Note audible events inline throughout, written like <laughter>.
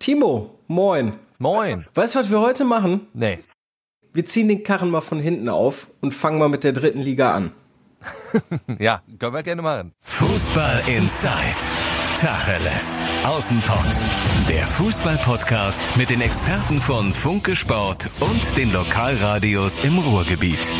Timo, moin. Moin. Weißt du, was wir heute machen? Nee. Wir ziehen den Karren mal von hinten auf und fangen mal mit der dritten Liga an. <laughs> ja, können wir gerne machen. Fußball Inside. Tacheles. Außenpott. Der Fußball-Podcast mit den Experten von Funke Sport und den Lokalradios im Ruhrgebiet.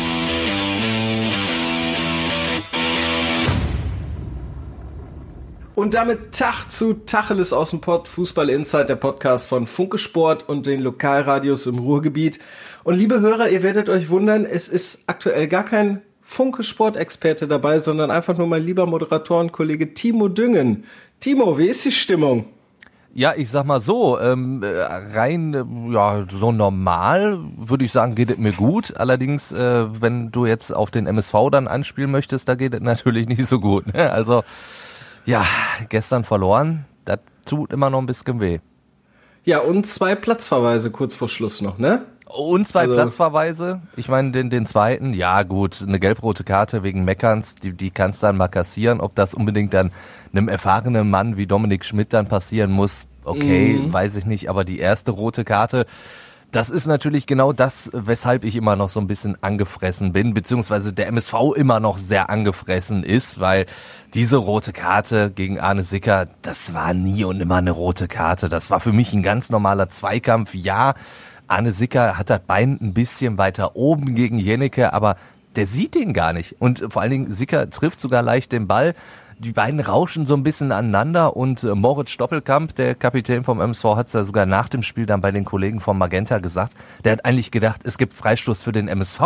Und damit Tag zu Tacheles aus dem Pott, Fußball Insight, der Podcast von Funke Sport und den Lokalradios im Ruhrgebiet. Und liebe Hörer, ihr werdet euch wundern, es ist aktuell gar kein Funke Sport-Experte dabei, sondern einfach nur mein lieber Moderatorenkollege Timo Düngen. Timo, wie ist die Stimmung? Ja, ich sag mal so, ähm, rein, ja, so normal würde ich sagen, geht es mir gut. Allerdings, äh, wenn du jetzt auf den MSV dann anspielen möchtest, da geht es natürlich nicht so gut. Ne? Also, ja, gestern verloren, das tut immer noch ein bisschen weh. Ja, und zwei Platzverweise kurz vor Schluss noch, ne? Und zwei also, Platzverweise. Ich meine, den, den zweiten, ja gut, eine gelb-rote Karte wegen Meckerns, die, die kannst du dann mal kassieren. Ob das unbedingt dann einem erfahrenen Mann wie Dominik Schmidt dann passieren muss, okay, mhm. weiß ich nicht. Aber die erste rote Karte, das ist natürlich genau das, weshalb ich immer noch so ein bisschen angefressen bin, beziehungsweise der MSV immer noch sehr angefressen ist, weil diese rote Karte gegen Arne Sicker, das war nie und immer eine rote Karte. Das war für mich ein ganz normaler Zweikampf. Ja, Arne Sicker hat das Bein ein bisschen weiter oben gegen Jennecke, aber der sieht den gar nicht. Und vor allen Dingen, Sicker trifft sogar leicht den Ball. Die beiden rauschen so ein bisschen aneinander und äh, Moritz Stoppelkamp, der Kapitän vom MSV, hat es ja sogar nach dem Spiel dann bei den Kollegen vom Magenta gesagt. Der hat eigentlich gedacht, es gibt Freistoß für den MSV,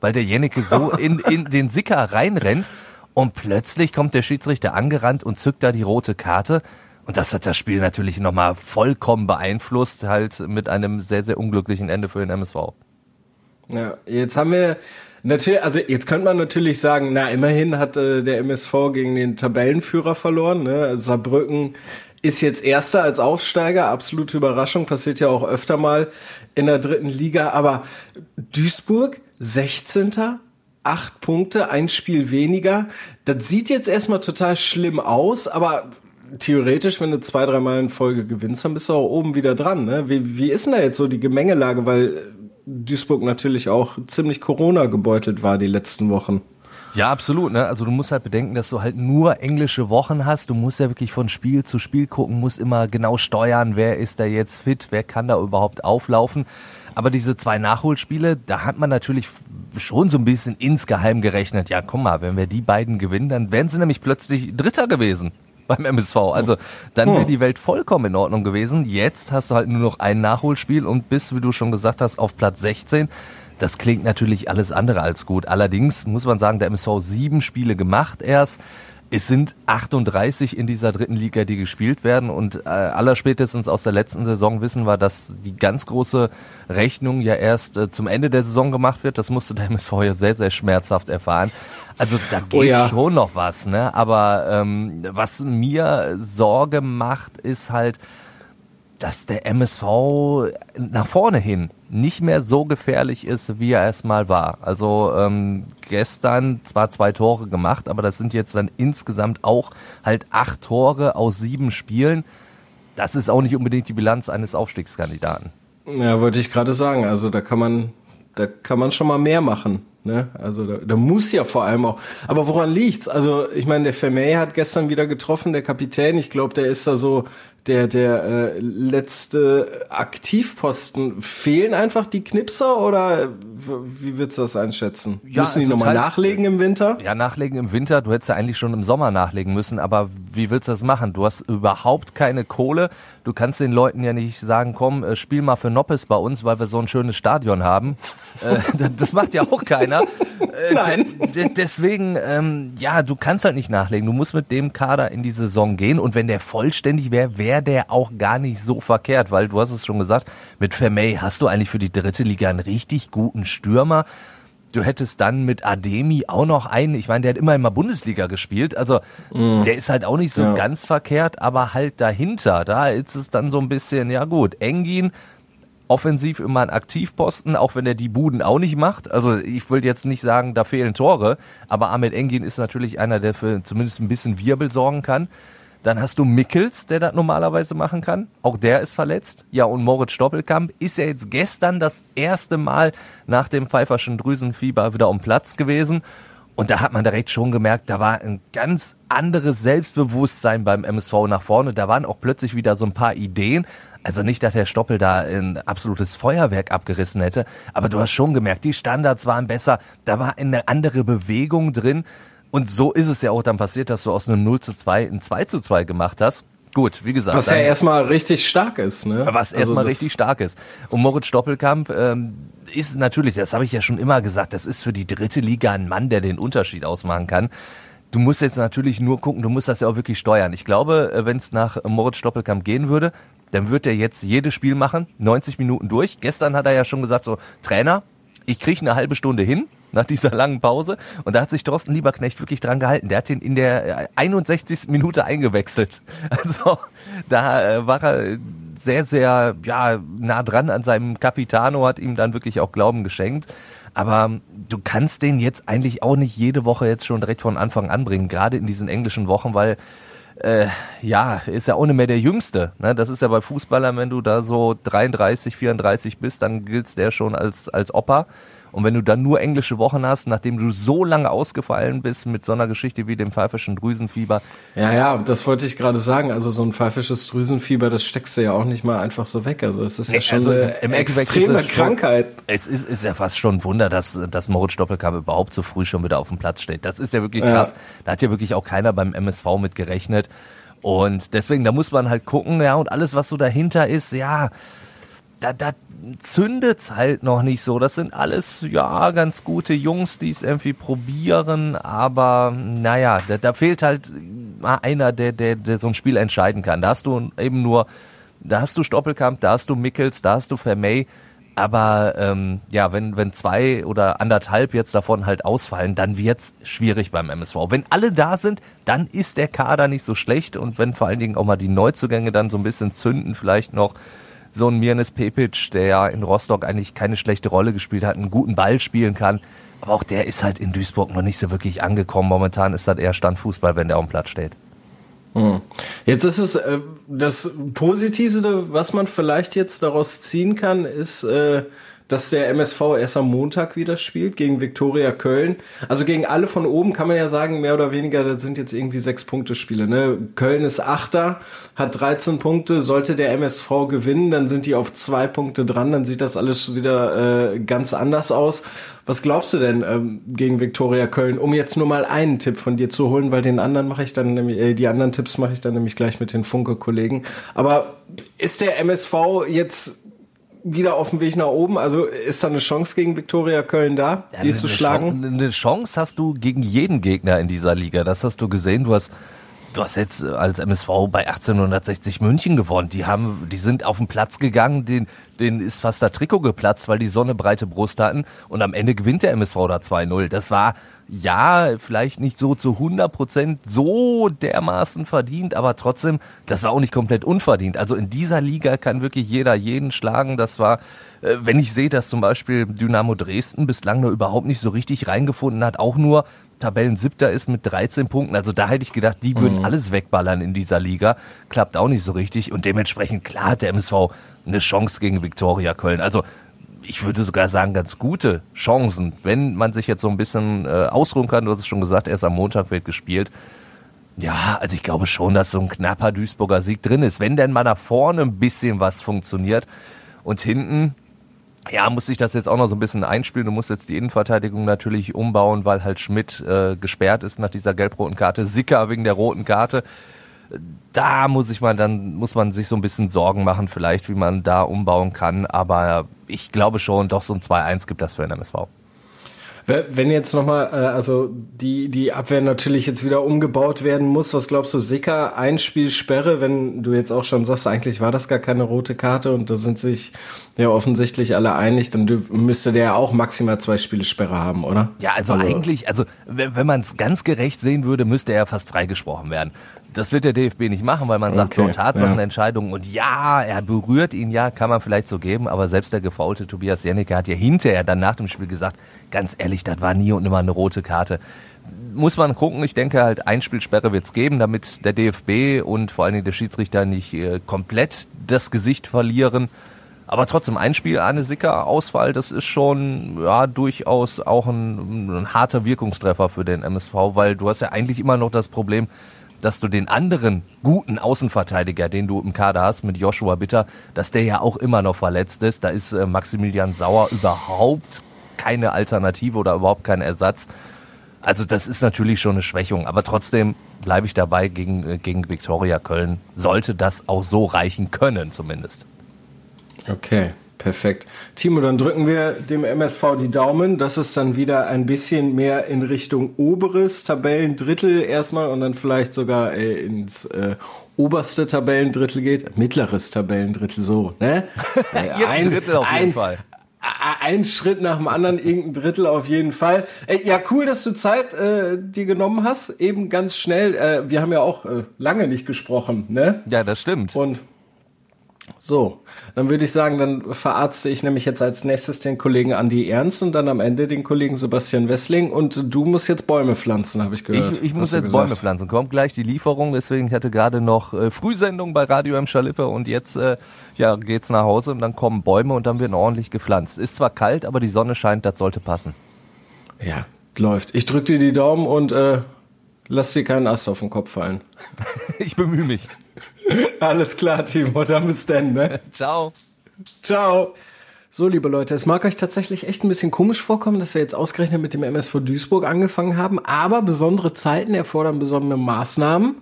weil der Jennecke so <laughs> in, in den Sicker reinrennt und plötzlich kommt der Schiedsrichter angerannt und zückt da die rote Karte. Und das hat das Spiel natürlich nochmal vollkommen beeinflusst, halt mit einem sehr, sehr unglücklichen Ende für den MSV. Ja, jetzt haben wir natürlich, also jetzt könnte man natürlich sagen, na immerhin hat äh, der MSV gegen den Tabellenführer verloren. Ne? Saarbrücken ist jetzt Erster als Aufsteiger, absolute Überraschung, passiert ja auch öfter mal in der dritten Liga. Aber Duisburg, 16. Acht Punkte, ein Spiel weniger. Das sieht jetzt erstmal total schlimm aus, aber theoretisch, wenn du zwei, dreimal in Folge gewinnst, dann bist du auch oben wieder dran. Ne? Wie, wie ist denn da jetzt so die Gemengelage? Weil Duisburg natürlich auch ziemlich Corona gebeutelt war die letzten Wochen. Ja, absolut. Ne? Also du musst halt bedenken, dass du halt nur englische Wochen hast. Du musst ja wirklich von Spiel zu Spiel gucken, musst immer genau steuern, wer ist da jetzt fit, wer kann da überhaupt auflaufen. Aber diese zwei Nachholspiele, da hat man natürlich schon so ein bisschen insgeheim gerechnet. Ja, guck mal, wenn wir die beiden gewinnen, dann wären sie nämlich plötzlich Dritter gewesen beim MSV. Also dann wäre hm. die Welt vollkommen in Ordnung gewesen. Jetzt hast du halt nur noch ein Nachholspiel und bist, wie du schon gesagt hast, auf Platz 16. Das klingt natürlich alles andere als gut. Allerdings muss man sagen, der MSV sieben Spiele gemacht erst. Es sind 38 in dieser dritten Liga, die gespielt werden und äh, allerspätestens aus der letzten Saison wissen wir, dass die ganz große Rechnung ja erst äh, zum Ende der Saison gemacht wird. Das musste der MSV ja sehr, sehr schmerzhaft erfahren. Also da oh geht oh ja. schon noch was, ne? Aber ähm, was mir Sorge macht, ist halt, dass der MSV nach vorne hin nicht mehr so gefährlich ist, wie er es mal war. Also ähm, gestern zwar zwei Tore gemacht, aber das sind jetzt dann insgesamt auch halt acht Tore aus sieben Spielen. Das ist auch nicht unbedingt die Bilanz eines Aufstiegskandidaten. Ja, wollte ich gerade sagen. Also da kann man, da kann man schon mal mehr machen. Ne? Also da, da muss ja vor allem auch. Aber woran liegt's? Also ich meine, der Vermey hat gestern wieder getroffen, der Kapitän. Ich glaube, der ist da so der der äh, letzte Aktivposten. Fehlen einfach die Knipser oder wie würdest du das einschätzen? Ja, müssen die also nochmal nachlegen im Winter? Ja, nachlegen im Winter. Du hättest ja eigentlich schon im Sommer nachlegen müssen. Aber wie willst du das machen? Du hast überhaupt keine Kohle. Du kannst den Leuten ja nicht sagen, komm, äh, spiel mal für Noppes bei uns, weil wir so ein schönes Stadion haben. Äh, das macht ja auch keiner. Äh, Nein. Deswegen, ähm, ja, du kannst halt nicht nachlegen. Du musst mit dem Kader in die Saison gehen. Und wenn der vollständig wäre, wäre der auch gar nicht so verkehrt, weil du hast es schon gesagt, mit Vermey hast du eigentlich für die dritte Liga einen richtig guten Stürmer. Du hättest dann mit Ademi auch noch einen, ich meine, der hat immer immer Bundesliga gespielt, also mm. der ist halt auch nicht so ja. ganz verkehrt, aber halt dahinter, da ist es dann so ein bisschen, ja gut, Engin, offensiv immer ein Aktivposten, auch wenn er die Buden auch nicht macht. Also ich will jetzt nicht sagen, da fehlen Tore, aber Ahmed Engin ist natürlich einer, der für zumindest ein bisschen Wirbel sorgen kann. Dann hast du Mickels, der das normalerweise machen kann. Auch der ist verletzt. Ja, und Moritz Stoppelkamp ist ja jetzt gestern das erste Mal nach dem pfeiferschen Drüsenfieber wieder um Platz gewesen. Und da hat man direkt schon gemerkt, da war ein ganz anderes Selbstbewusstsein beim MSV nach vorne. Da waren auch plötzlich wieder so ein paar Ideen. Also nicht, dass der Stoppel da ein absolutes Feuerwerk abgerissen hätte, aber du hast schon gemerkt, die Standards waren besser, da war eine andere Bewegung drin. Und so ist es ja auch dann passiert, dass du aus einem 0 zu 2 ein 2 zu 2 gemacht hast. Gut, wie gesagt. Was ja erstmal richtig stark ist, ne? Was also erstmal richtig stark ist. Und Moritz Stoppelkamp ähm, ist natürlich, das habe ich ja schon immer gesagt, das ist für die dritte Liga ein Mann, der den Unterschied ausmachen kann. Du musst jetzt natürlich nur gucken, du musst das ja auch wirklich steuern. Ich glaube, äh, wenn es nach Moritz Stoppelkamp gehen würde, dann wird er jetzt jedes Spiel machen, 90 Minuten durch. Gestern hat er ja schon gesagt, so, Trainer, ich kriege eine halbe Stunde hin nach dieser langen Pause. Und da hat sich Thorsten Lieberknecht wirklich dran gehalten. Der hat ihn in der 61. Minute eingewechselt. <laughs> Also da äh, war er sehr, sehr ja, nah dran an seinem Capitano, hat ihm dann wirklich auch Glauben geschenkt. Aber du kannst den jetzt eigentlich auch nicht jede Woche jetzt schon direkt von Anfang an bringen, gerade in diesen englischen Wochen, weil äh, ja, ist ja ohne mehr der Jüngste. Ne? Das ist ja bei Fußballern, wenn du da so 33, 34 bist, dann gilt's der schon als, als Opa. Und wenn du dann nur englische Wochen hast, nachdem du so lange ausgefallen bist mit so einer Geschichte wie dem pfeifischen Drüsenfieber. Ja, ja, das wollte ich gerade sagen. Also so ein pfeifisches Drüsenfieber, das steckst du ja auch nicht mal einfach so weg. Also es ist ja schon also eine extreme es Krankheit. Schon, es ist, ist ja fast schon ein Wunder, dass, dass Moritz Doppelkamp überhaupt so früh schon wieder auf dem Platz steht. Das ist ja wirklich krass. Ja. Da hat ja wirklich auch keiner beim MSV mit gerechnet. Und deswegen, da muss man halt gucken, ja, und alles, was so dahinter ist, ja, da, da zündet's halt noch nicht so. Das sind alles, ja, ganz gute Jungs, die es irgendwie probieren, aber naja, da, da fehlt halt einer, der, der, der so ein Spiel entscheiden kann. Da hast du eben nur, da hast du Stoppelkamp, da hast du Mickels, da hast du Vermey, aber ähm, ja, wenn, wenn zwei oder anderthalb jetzt davon halt ausfallen, dann wird's schwierig beim MSV. Wenn alle da sind, dann ist der Kader nicht so schlecht und wenn vor allen Dingen auch mal die Neuzugänge dann so ein bisschen zünden, vielleicht noch so ein Mirnes Pepic, der ja in Rostock eigentlich keine schlechte Rolle gespielt hat, einen guten Ball spielen kann. Aber auch der ist halt in Duisburg noch nicht so wirklich angekommen. Momentan ist das eher Standfußball, wenn der auf dem Platz steht. Hm. Jetzt ist es äh, das Positivste, was man vielleicht jetzt daraus ziehen kann, ist, äh, dass der MSV erst am Montag wieder spielt gegen Viktoria Köln. Also gegen alle von oben kann man ja sagen, mehr oder weniger, das sind jetzt irgendwie sechs Punkte Spiele. Ne? Köln ist Achter, hat 13 Punkte. Sollte der MSV gewinnen, dann sind die auf zwei Punkte dran. Dann sieht das alles wieder äh, ganz anders aus. Was glaubst du denn ähm, gegen Viktoria Köln, um jetzt nur mal einen Tipp von dir zu holen, weil den anderen mache ich dann nämlich, äh, die anderen Tipps mache ich dann nämlich gleich mit den Funke-Kollegen. Aber ist der MSV jetzt wieder auf dem Weg nach oben. Also ist da eine Chance gegen Viktoria Köln da, ja, die zu schlagen? Chance, eine Chance hast du gegen jeden Gegner in dieser Liga. Das hast du gesehen. Du hast Du hast jetzt als MSV bei 1860 München gewonnen. Die haben, die sind auf den Platz gegangen, den, den ist fast der Trikot geplatzt, weil die so eine breite Brust hatten. Und am Ende gewinnt der MSV da 2-0. Das war, ja, vielleicht nicht so zu 100 Prozent so dermaßen verdient, aber trotzdem, das war auch nicht komplett unverdient. Also in dieser Liga kann wirklich jeder jeden schlagen. Das war, äh, wenn ich sehe, dass zum Beispiel Dynamo Dresden bislang nur überhaupt nicht so richtig reingefunden hat, auch nur Tabellensiebter ist mit 13 Punkten. Also da hätte ich gedacht, die würden mhm. alles wegballern in dieser Liga. Klappt auch nicht so richtig. Und dementsprechend, klar hat der MSV eine Chance gegen Viktoria Köln. Also ich würde sogar sagen, ganz gute Chancen, wenn man sich jetzt so ein bisschen äh, ausruhen kann. Du hast es schon gesagt, erst am Montag wird gespielt. Ja, also ich glaube schon, dass so ein knapper Duisburger Sieg drin ist. Wenn denn mal nach vorne ein bisschen was funktioniert und hinten, ja, muss ich das jetzt auch noch so ein bisschen einspielen. Du musst jetzt die Innenverteidigung natürlich umbauen, weil halt Schmidt äh, gesperrt ist nach dieser gelb-roten Karte. Sicker wegen der roten Karte da muss ich mal, dann muss man sich so ein bisschen Sorgen machen, vielleicht, wie man da umbauen kann. Aber ich glaube schon, doch so ein 2-1 gibt das für den MSV. Wenn jetzt nochmal, äh, also die, die Abwehr natürlich jetzt wieder umgebaut werden muss, was glaubst du, Sicker, Einspielsperre, wenn du jetzt auch schon sagst, eigentlich war das gar keine rote Karte und da sind sich ja offensichtlich alle einig, dann müsste der auch maximal zwei Spiele Sperre haben, oder? Ja, also, also eigentlich, also wenn man es ganz gerecht sehen würde, müsste er fast freigesprochen werden. Das wird der DFB nicht machen, weil man sagt, okay, so Tatsachenentscheidungen ja. und ja, er berührt ihn, ja, kann man vielleicht so geben, aber selbst der gefaulte Tobias Jennecke hat ja hinterher dann nach dem Spiel gesagt, ganz ehrlich, das war nie und immer eine rote Karte. Muss man gucken, ich denke halt, Einspielsperre wird es geben, damit der DFB und vor allen Dingen der Schiedsrichter nicht äh, komplett das Gesicht verlieren. Aber trotzdem, ein Spiel, eine Sicker-Ausfall, das ist schon ja durchaus auch ein, ein harter Wirkungstreffer für den MSV, weil du hast ja eigentlich immer noch das Problem, dass du den anderen guten Außenverteidiger, den du im Kader hast, mit Joshua Bitter, dass der ja auch immer noch verletzt ist. Da ist äh, Maximilian Sauer überhaupt keine Alternative oder überhaupt kein Ersatz. Also das ist natürlich schon eine Schwächung, aber trotzdem bleibe ich dabei gegen, äh, gegen Viktoria Köln. Sollte das auch so reichen können zumindest. Okay. Perfekt. Timo, dann drücken wir dem MSV die Daumen, dass es dann wieder ein bisschen mehr in Richtung oberes Tabellendrittel erstmal und dann vielleicht sogar äh, ins äh, oberste Tabellendrittel geht. Mittleres Tabellendrittel so, ne? <laughs> ein Drittel auf jeden ein, Fall. Ein Schritt nach dem anderen, irgendein Drittel auf jeden Fall. Äh, ja, cool, dass du Zeit äh, dir genommen hast. Eben ganz schnell. Äh, wir haben ja auch äh, lange nicht gesprochen, ne? Ja, das stimmt. Und so, dann würde ich sagen, dann verarzte ich nämlich jetzt als nächstes den Kollegen Andi Ernst und dann am Ende den Kollegen Sebastian Wessling und du musst jetzt Bäume pflanzen, habe ich gehört. Ich, ich muss jetzt Bäume pflanzen. Kommt gleich die Lieferung, deswegen hatte gerade noch äh, Frühsendung bei Radio M. Schalippe und jetzt äh, ja, geht's nach Hause und dann kommen Bäume und dann werden ordentlich gepflanzt. Ist zwar kalt, aber die Sonne scheint, das sollte passen. Ja, läuft. Ich drücke dir die Daumen und äh, lass dir keinen Ast auf den Kopf fallen. <laughs> ich bemühe mich. <laughs> Alles klar, Timo, dann bis dann, ne? <laughs> Ciao. Ciao. So, liebe Leute, es mag euch tatsächlich echt ein bisschen komisch vorkommen, dass wir jetzt ausgerechnet mit dem MSV Duisburg angefangen haben, aber besondere Zeiten erfordern besondere Maßnahmen.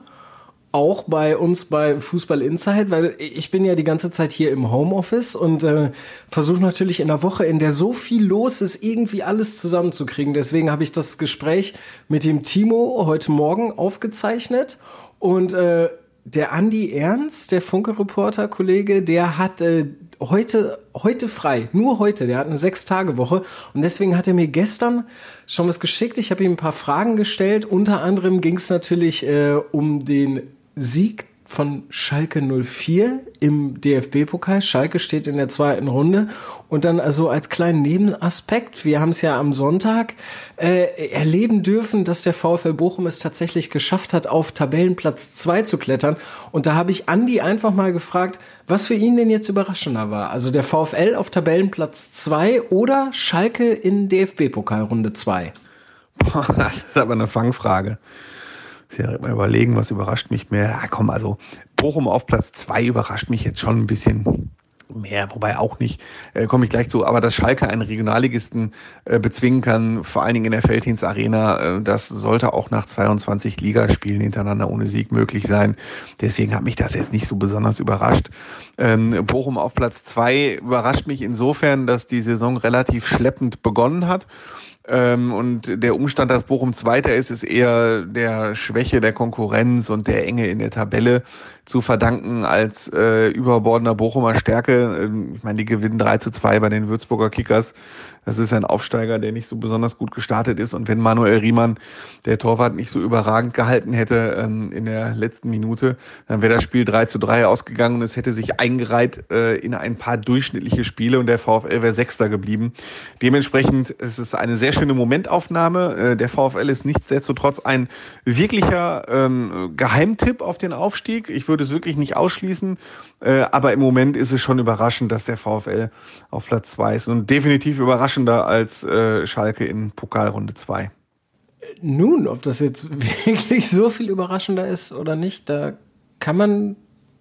Auch bei uns bei Fußball Insight, weil ich bin ja die ganze Zeit hier im Homeoffice und äh, versuche natürlich in der Woche, in der so viel los ist, irgendwie alles zusammenzukriegen. Deswegen habe ich das Gespräch mit dem Timo heute Morgen aufgezeichnet und äh, der Andi Ernst, der Funke-Reporter, Kollege, der hat äh, heute, heute frei, nur heute, der hat eine Sechs-Tage-Woche und deswegen hat er mir gestern schon was geschickt. Ich habe ihm ein paar Fragen gestellt. Unter anderem ging es natürlich äh, um den Sieg von Schalke 04 im DFB-Pokal. Schalke steht in der zweiten Runde. Und dann also als kleinen Nebenaspekt, wir haben es ja am Sonntag äh, erleben dürfen, dass der VfL Bochum es tatsächlich geschafft hat, auf Tabellenplatz 2 zu klettern. Und da habe ich Andi einfach mal gefragt, was für ihn denn jetzt überraschender war. Also der VfL auf Tabellenplatz 2 oder Schalke in DFB-Pokal Runde 2? <laughs> Das ist aber eine Fangfrage direkt mal überlegen, was überrascht mich mehr. Ja, komm, also Bochum auf Platz zwei überrascht mich jetzt schon ein bisschen mehr, wobei auch nicht, äh, komme ich gleich zu, aber dass Schalke einen Regionalligisten äh, bezwingen kann, vor allen Dingen in der Feldhins Arena, äh, das sollte auch nach 22 Ligaspielen hintereinander ohne Sieg möglich sein. Deswegen hat mich das jetzt nicht so besonders überrascht. Ähm, Bochum auf Platz zwei überrascht mich insofern, dass die Saison relativ schleppend begonnen hat ähm, und der Umstand, dass Bochum Zweiter ist, ist eher der Schwäche der Konkurrenz und der Enge in der Tabelle zu verdanken als äh, überbordender Bochumer Stärke. Ähm, ich meine, die gewinnen 3 zu 2 bei den Würzburger Kickers. Das ist ein Aufsteiger, der nicht so besonders gut gestartet ist. Und wenn Manuel Riemann, der Torwart, nicht so überragend gehalten hätte ähm, in der letzten Minute, dann wäre das Spiel 3 zu 3 ausgegangen und es hätte sich eingereiht äh, in ein paar durchschnittliche Spiele und der VfL wäre Sechster geblieben. Dementsprechend ist es eine sehr schöne Momentaufnahme. Äh, der VfL ist nichtsdestotrotz ein wirklicher ähm, Geheimtipp auf den Aufstieg. Ich würde es wirklich nicht ausschließen. Äh, aber im Moment ist es schon überraschend, dass der VfL auf Platz 2 ist. Und definitiv überraschender als äh, Schalke in Pokalrunde 2. Nun, ob das jetzt <laughs> wirklich so viel überraschender ist oder nicht, da kann man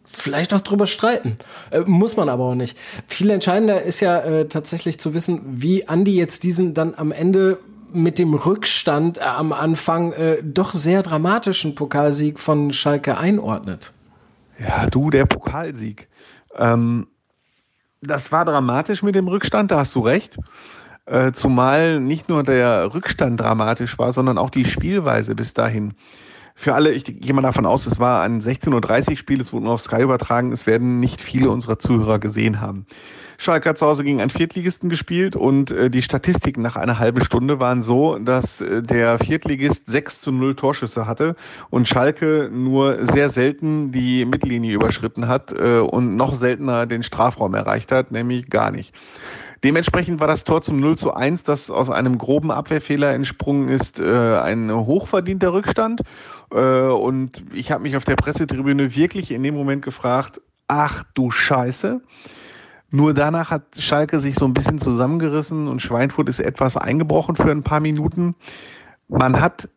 vielleicht auch drüber streiten. Äh, muss man aber auch nicht. Viel entscheidender ist ja äh, tatsächlich zu wissen, wie Andi jetzt diesen dann am Ende mit dem Rückstand äh, am Anfang äh, doch sehr dramatischen Pokalsieg von Schalke einordnet. Ja, du, der Pokalsieg. Ähm, das war dramatisch mit dem Rückstand, da hast du recht. Äh, zumal nicht nur der Rückstand dramatisch war, sondern auch die Spielweise bis dahin. Für alle, ich gehe mal davon aus, es war ein 16.30 Uhr Spiel, es wurde nur auf Sky übertragen, es werden nicht viele unserer Zuhörer gesehen haben. Schalke hat zu Hause gegen einen Viertligisten gespielt und äh, die Statistiken nach einer halben Stunde waren so, dass äh, der Viertligist 6 zu 0 Torschüsse hatte und Schalke nur sehr selten die Mittellinie überschritten hat äh, und noch seltener den Strafraum erreicht hat, nämlich gar nicht. Dementsprechend war das Tor zum 0 zu 1, das aus einem groben Abwehrfehler entsprungen ist, äh, ein hochverdienter Rückstand. Äh, und ich habe mich auf der Pressetribüne wirklich in dem Moment gefragt, ach du Scheiße. Nur danach hat Schalke sich so ein bisschen zusammengerissen und Schweinfurt ist etwas eingebrochen für ein paar Minuten. Man hat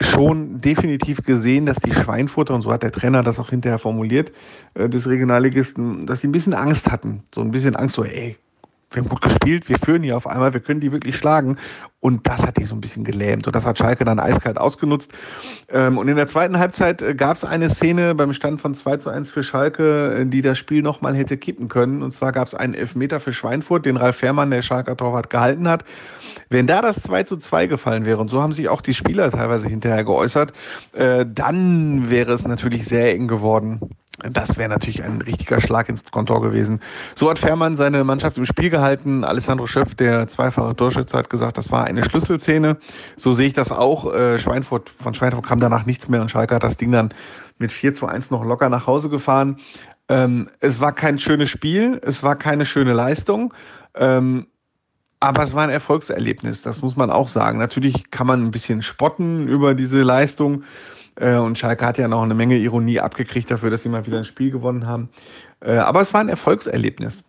schon definitiv gesehen, dass die Schweinfurter, und so hat der Trainer das auch hinterher formuliert, äh, des Regionalligisten, dass sie ein bisschen Angst hatten. So ein bisschen Angst, so, ey, wir haben gut gespielt, wir führen hier auf einmal, wir können die wirklich schlagen. Und das hat die so ein bisschen gelähmt. Und das hat Schalke dann eiskalt ausgenutzt. Ähm, und in der zweiten Halbzeit äh, gab es eine Szene beim Stand von 2 zu 1 für Schalke, äh, die das Spiel nochmal hätte kippen können. Und zwar gab es einen Elfmeter für Schweinfurt, den Ralf Fährmann, der Schalker Torwart, gehalten hat. Wenn da das 2 zu 2 gefallen wäre, und so haben sich auch die Spieler teilweise hinterher geäußert, äh, dann wäre es natürlich sehr eng geworden. Das wäre natürlich ein richtiger Schlag ins Kontor gewesen. So hat Fährmann seine Mannschaft im Spiel gehalten. Alessandro Schöpf, der zweifache Torschütze, hat gesagt, das war eine Schlüsselszene. So sehe ich das auch. Äh, Schweinfurt, von Schweinfurt kam danach nichts mehr und Schalke hat das Ding dann mit 4 zu 1 noch locker nach Hause gefahren. Ähm, es war kein schönes Spiel, es war keine schöne Leistung. Ähm, aber es war ein Erfolgserlebnis, das muss man auch sagen. Natürlich kann man ein bisschen spotten über diese Leistung. Äh, und Schalke hat ja noch eine Menge Ironie abgekriegt dafür, dass sie mal wieder ein Spiel gewonnen haben. Äh, aber es war ein Erfolgserlebnis.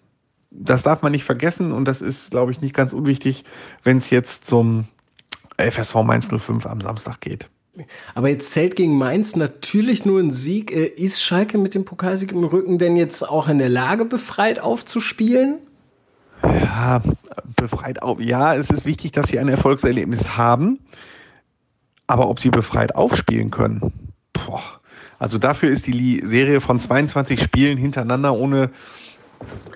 Das darf man nicht vergessen und das ist, glaube ich, nicht ganz unwichtig, wenn es jetzt zum FSV Mainz 05 am Samstag geht. Aber jetzt zählt gegen Mainz natürlich nur ein Sieg. Äh, ist Schalke mit dem Pokalsieg im Rücken denn jetzt auch in der Lage, befreit aufzuspielen? Ja, befreit auf. Ja, es ist wichtig, dass sie ein Erfolgserlebnis haben. Aber ob sie befreit aufspielen können, boah. Also dafür ist die Serie von 22 Spielen hintereinander ohne,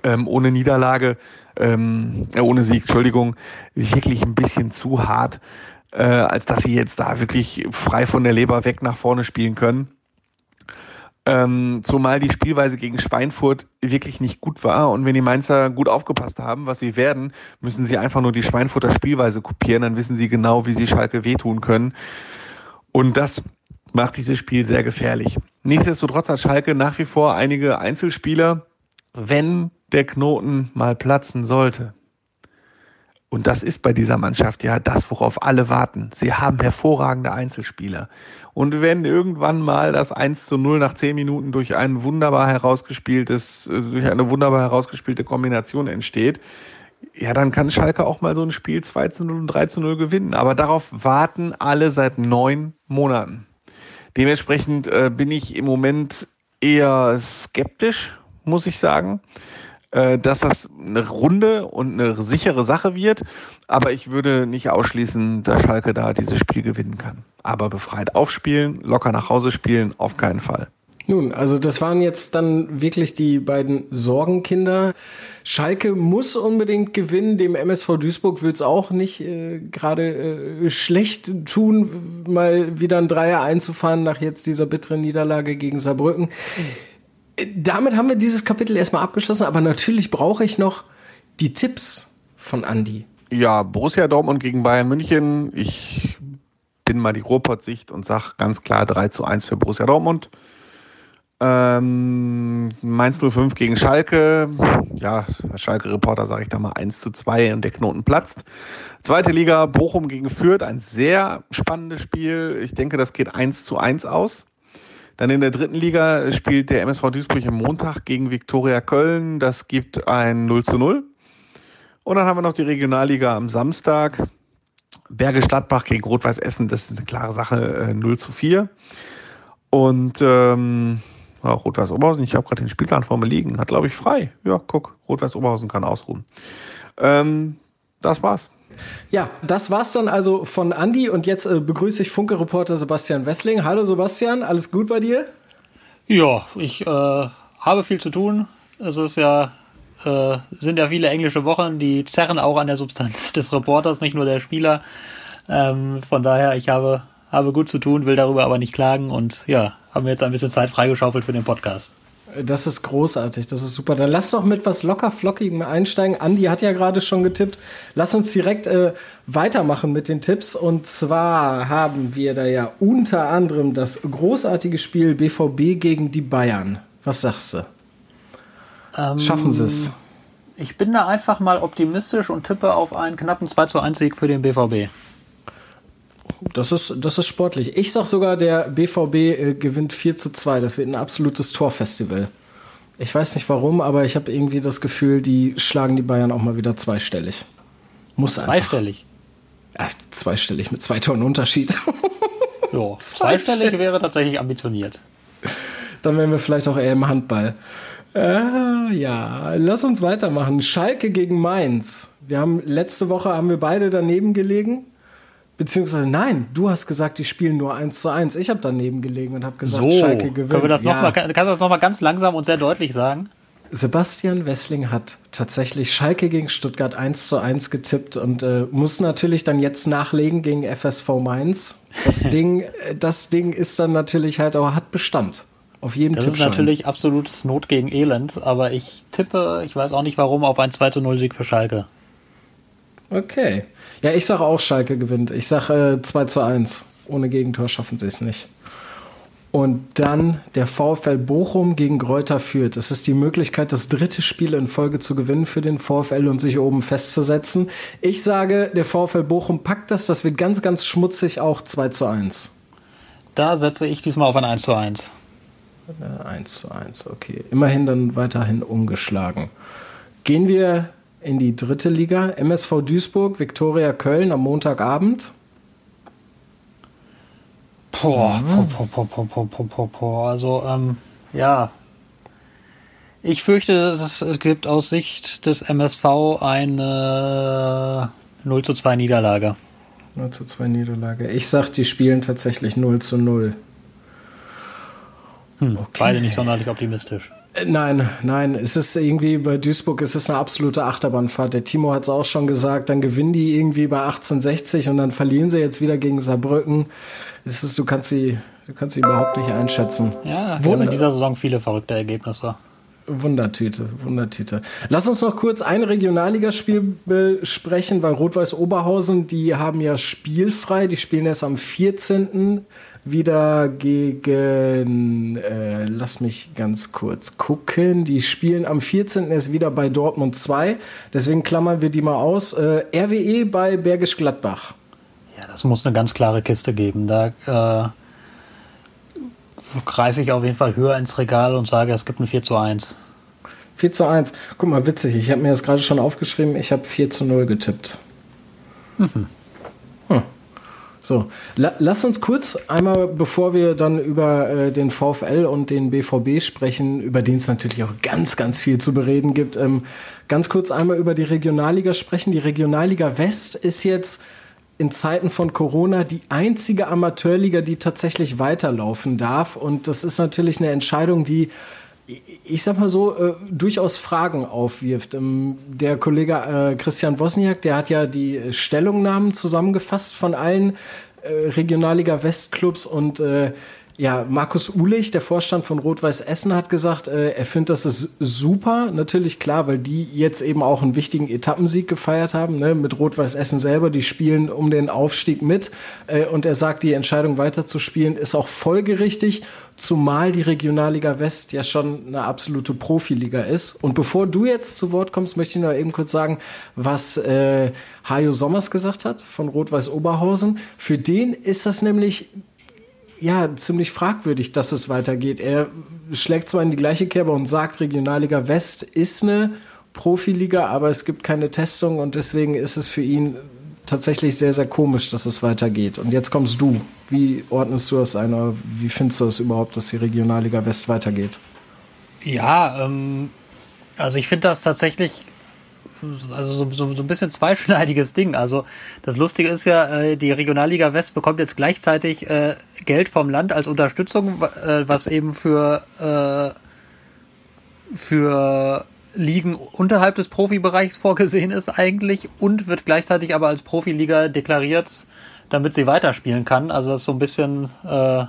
ähm, ohne Niederlage, ähm, äh, ohne Sieg, Entschuldigung, wirklich ein bisschen zu hart, äh, als dass sie jetzt da wirklich frei von der Leber weg nach vorne spielen können. Ähm, zumal die Spielweise gegen Schweinfurt wirklich nicht gut war. Und wenn die Mainzer gut aufgepasst haben, was sie werden, müssen sie einfach nur die Schweinfurter Spielweise kopieren. Dann wissen sie genau, wie sie Schalke wehtun können. Und das macht dieses Spiel sehr gefährlich. Nichtsdestotrotz hat Schalke nach wie vor einige Einzelspieler, wenn der Knoten mal platzen sollte. Und das ist bei dieser Mannschaft ja das, worauf alle warten. Sie haben hervorragende Einzelspieler. Und wenn irgendwann mal das 1 zu 0 nach 10 Minuten durch ein wunderbar herausgespieltes, äh, durch eine wunderbar herausgespielte Kombination entsteht, ja, dann kann Schalke auch mal so ein Spiel 2 zu 0 und 3 zu 0 gewinnen. Aber darauf warten alle seit neun Monaten. Dementsprechend äh, bin ich im Moment eher skeptisch, muss ich sagen. Äh, dass das eine runde und eine sichere Sache wird. Aber ich würde nicht ausschließen, dass Schalke da dieses Spiel gewinnen kann. Aber befreit aufspielen, locker nach Hause spielen, auf keinen Fall. Nun, also das waren jetzt dann wirklich die beiden Sorgenkinder. Schalke muss unbedingt gewinnen. Dem MSV Duisburg wird es auch nicht äh, gerade äh, schlecht tun, mal wieder ein Dreier einzufahren nach jetzt dieser bitteren Niederlage gegen Saarbrücken. Mhm damit haben wir dieses Kapitel erstmal abgeschlossen, aber natürlich brauche ich noch die Tipps von Andy. Ja, Borussia Dortmund gegen Bayern München. Ich bin mal die Ruhrpott-Sicht und sage ganz klar 3 zu 1 für Borussia Dortmund. Ähm, Mainz 05 gegen Schalke. Ja, Schalke-Reporter sage ich da mal 1 zu 2 und der Knoten platzt. Zweite Liga, Bochum gegen Fürth. Ein sehr spannendes Spiel. Ich denke, das geht 1 zu 1 aus. Dann in der dritten Liga spielt der MSV Duisburg am Montag gegen Viktoria Köln. Das gibt ein 0 zu 0. Und dann haben wir noch die Regionalliga am Samstag. Berge Stadtbach gegen Rot-Weiß Essen, das ist eine klare Sache, 0 äh, zu 4. Und ähm, ja, Rot-Weiß Oberhausen, ich habe gerade den Spielplan vor mir liegen, hat glaube ich frei. Ja, guck, Rot-Weiß Oberhausen kann ausruhen. Ähm, das war's. Ja, das war's dann also von Andy und jetzt äh, begrüße ich Funke-Reporter Sebastian Wessling. Hallo Sebastian, alles gut bei dir? Ja, ich äh, habe viel zu tun. Es ist ja, äh, sind ja viele englische Wochen, die zerren auch an der Substanz <laughs> des Reporters, nicht nur der Spieler. Ähm, von daher, ich habe, habe gut zu tun, will darüber aber nicht klagen und ja, haben wir jetzt ein bisschen Zeit freigeschaufelt für den Podcast. Das ist großartig, das ist super. Dann lass doch mit was locker flockigem einsteigen. Andi hat ja gerade schon getippt. Lass uns direkt äh, weitermachen mit den Tipps. Und zwar haben wir da ja unter anderem das großartige Spiel BVB gegen die Bayern. Was sagst du? Ähm, Schaffen sie es? Ich bin da einfach mal optimistisch und tippe auf einen knappen 2 zu 1 Sieg für den BVB. Das ist, das ist sportlich. Ich sag sogar, der BVB äh, gewinnt 4 zu 2. Das wird ein absolutes Torfestival. Ich weiß nicht warum, aber ich habe irgendwie das Gefühl, die schlagen die Bayern auch mal wieder zweistellig. Muss zweistellig. einfach. Ja, zweistellig mit zwei Toren Unterschied. <laughs> Jo, zweistellig wäre tatsächlich ambitioniert. Dann wären wir vielleicht auch eher im Handball. Äh, ja, lass uns weitermachen. Schalke gegen Mainz. Wir haben letzte Woche haben wir beide daneben gelegen. Beziehungsweise nein, du hast gesagt, die spielen nur 1 zu 1. Ich habe daneben gelegen und habe gesagt, so, Schalke gewinnt. Können wir das ja. noch mal, kannst du das nochmal ganz langsam und sehr deutlich sagen? Sebastian Wessling hat tatsächlich Schalke gegen Stuttgart 1 zu 1 getippt und äh, muss natürlich dann jetzt nachlegen gegen FSV Mainz. Das <laughs> Ding, äh, das Ding ist dann natürlich halt auch, hat Bestand. Auf jedem Das Tippschein. ist natürlich absolutes Not gegen Elend, aber ich tippe, ich weiß auch nicht warum, auf ein 2 zu 0 Sieg für Schalke. Okay. Ja, ich sage auch, Schalke gewinnt. Ich sage äh, 2 zu 1. Ohne Gegentor schaffen sie es nicht. Und dann der VfL Bochum gegen Gräuter führt. Es ist die Möglichkeit, das dritte Spiel in Folge zu gewinnen für den VfL und sich oben festzusetzen. Ich sage, der VfL Bochum packt das. Das wird ganz, ganz schmutzig, auch 2 zu 1. Da setze ich diesmal auf ein 1 zu 1. 1 zu 1, okay. Immerhin dann weiterhin umgeschlagen. Gehen wir in die dritte Liga. MSV Duisburg, Viktoria Köln am Montagabend. Boah, boah, boah, boah, boah, boah, boah, boah. Also, ähm, ja. Ich fürchte, es gibt aus Sicht des MSV eine 0 zu 2 Niederlage. 0 zu 2 Niederlage. Ich sag, die spielen tatsächlich 0 zu 0. Hm, okay. Beide nicht sonderlich optimistisch. Nein, nein, es ist irgendwie bei Duisburg, es ist eine absolute Achterbahnfahrt. Der Timo hat es auch schon gesagt, dann gewinnen die irgendwie bei 1860 und dann verlieren sie jetzt wieder gegen Saarbrücken. Es ist, du kannst sie, du kannst sie überhaupt nicht einschätzen. Ja, wir haben in dieser Saison viele verrückte Ergebnisse. Wundertüte, Wundertüte. Lass uns noch kurz ein Regionalligaspiel besprechen, weil Rot-Weiß Oberhausen, die haben ja spielfrei, die spielen erst am 14 wieder gegen, äh, lass mich ganz kurz gucken, die spielen am 14. erst wieder bei Dortmund 2, deswegen klammern wir die mal aus. Äh, RWE bei Bergisch Gladbach. Ja, das muss eine ganz klare Kiste geben. Da äh, greife ich auf jeden Fall höher ins Regal und sage, es gibt ein 4 zu 1. 4 zu 1. Guck mal, witzig, ich habe mir das gerade schon aufgeschrieben, ich habe 4 zu 0 getippt. Mhm. So, la lass uns kurz einmal, bevor wir dann über äh, den VfL und den BVB sprechen, über den es natürlich auch ganz, ganz viel zu bereden gibt, ähm, ganz kurz einmal über die Regionalliga sprechen. Die Regionalliga West ist jetzt in Zeiten von Corona die einzige Amateurliga, die tatsächlich weiterlaufen darf. Und das ist natürlich eine Entscheidung, die ich sag mal so, äh, durchaus Fragen aufwirft. Ähm, der Kollege äh, Christian Wosniak, der hat ja die Stellungnahmen zusammengefasst von allen äh, Regionalliga Westclubs und äh, ja, Markus Uhlich, der Vorstand von Rot-Weiß Essen, hat gesagt, äh, er findet das super. Natürlich klar, weil die jetzt eben auch einen wichtigen Etappensieg gefeiert haben, ne, mit Rot-Weiß Essen selber. Die spielen um den Aufstieg mit. Äh, und er sagt, die Entscheidung weiterzuspielen ist auch folgerichtig, zumal die Regionalliga West ja schon eine absolute Profiliga ist. Und bevor du jetzt zu Wort kommst, möchte ich noch eben kurz sagen, was äh, Hajo Sommers gesagt hat von Rot-Weiß Oberhausen. Für den ist das nämlich ja, ziemlich fragwürdig, dass es weitergeht. Er schlägt zwar in die gleiche Kerbe und sagt, Regionalliga West ist eine Profiliga, aber es gibt keine Testung und deswegen ist es für ihn tatsächlich sehr, sehr komisch, dass es weitergeht. Und jetzt kommst du. Wie ordnest du das ein oder wie findest du es überhaupt, dass die Regionalliga West weitergeht? Ja, ähm, also ich finde das tatsächlich also so, so, so ein bisschen zweischneidiges Ding. Also das Lustige ist ja, äh, die Regionalliga West bekommt jetzt gleichzeitig äh, Geld vom Land als Unterstützung, äh, was eben für äh, für Ligen unterhalb des Profibereichs vorgesehen ist eigentlich und wird gleichzeitig aber als Profiliga deklariert, damit sie weiterspielen kann. Also das ist so ein bisschen äh,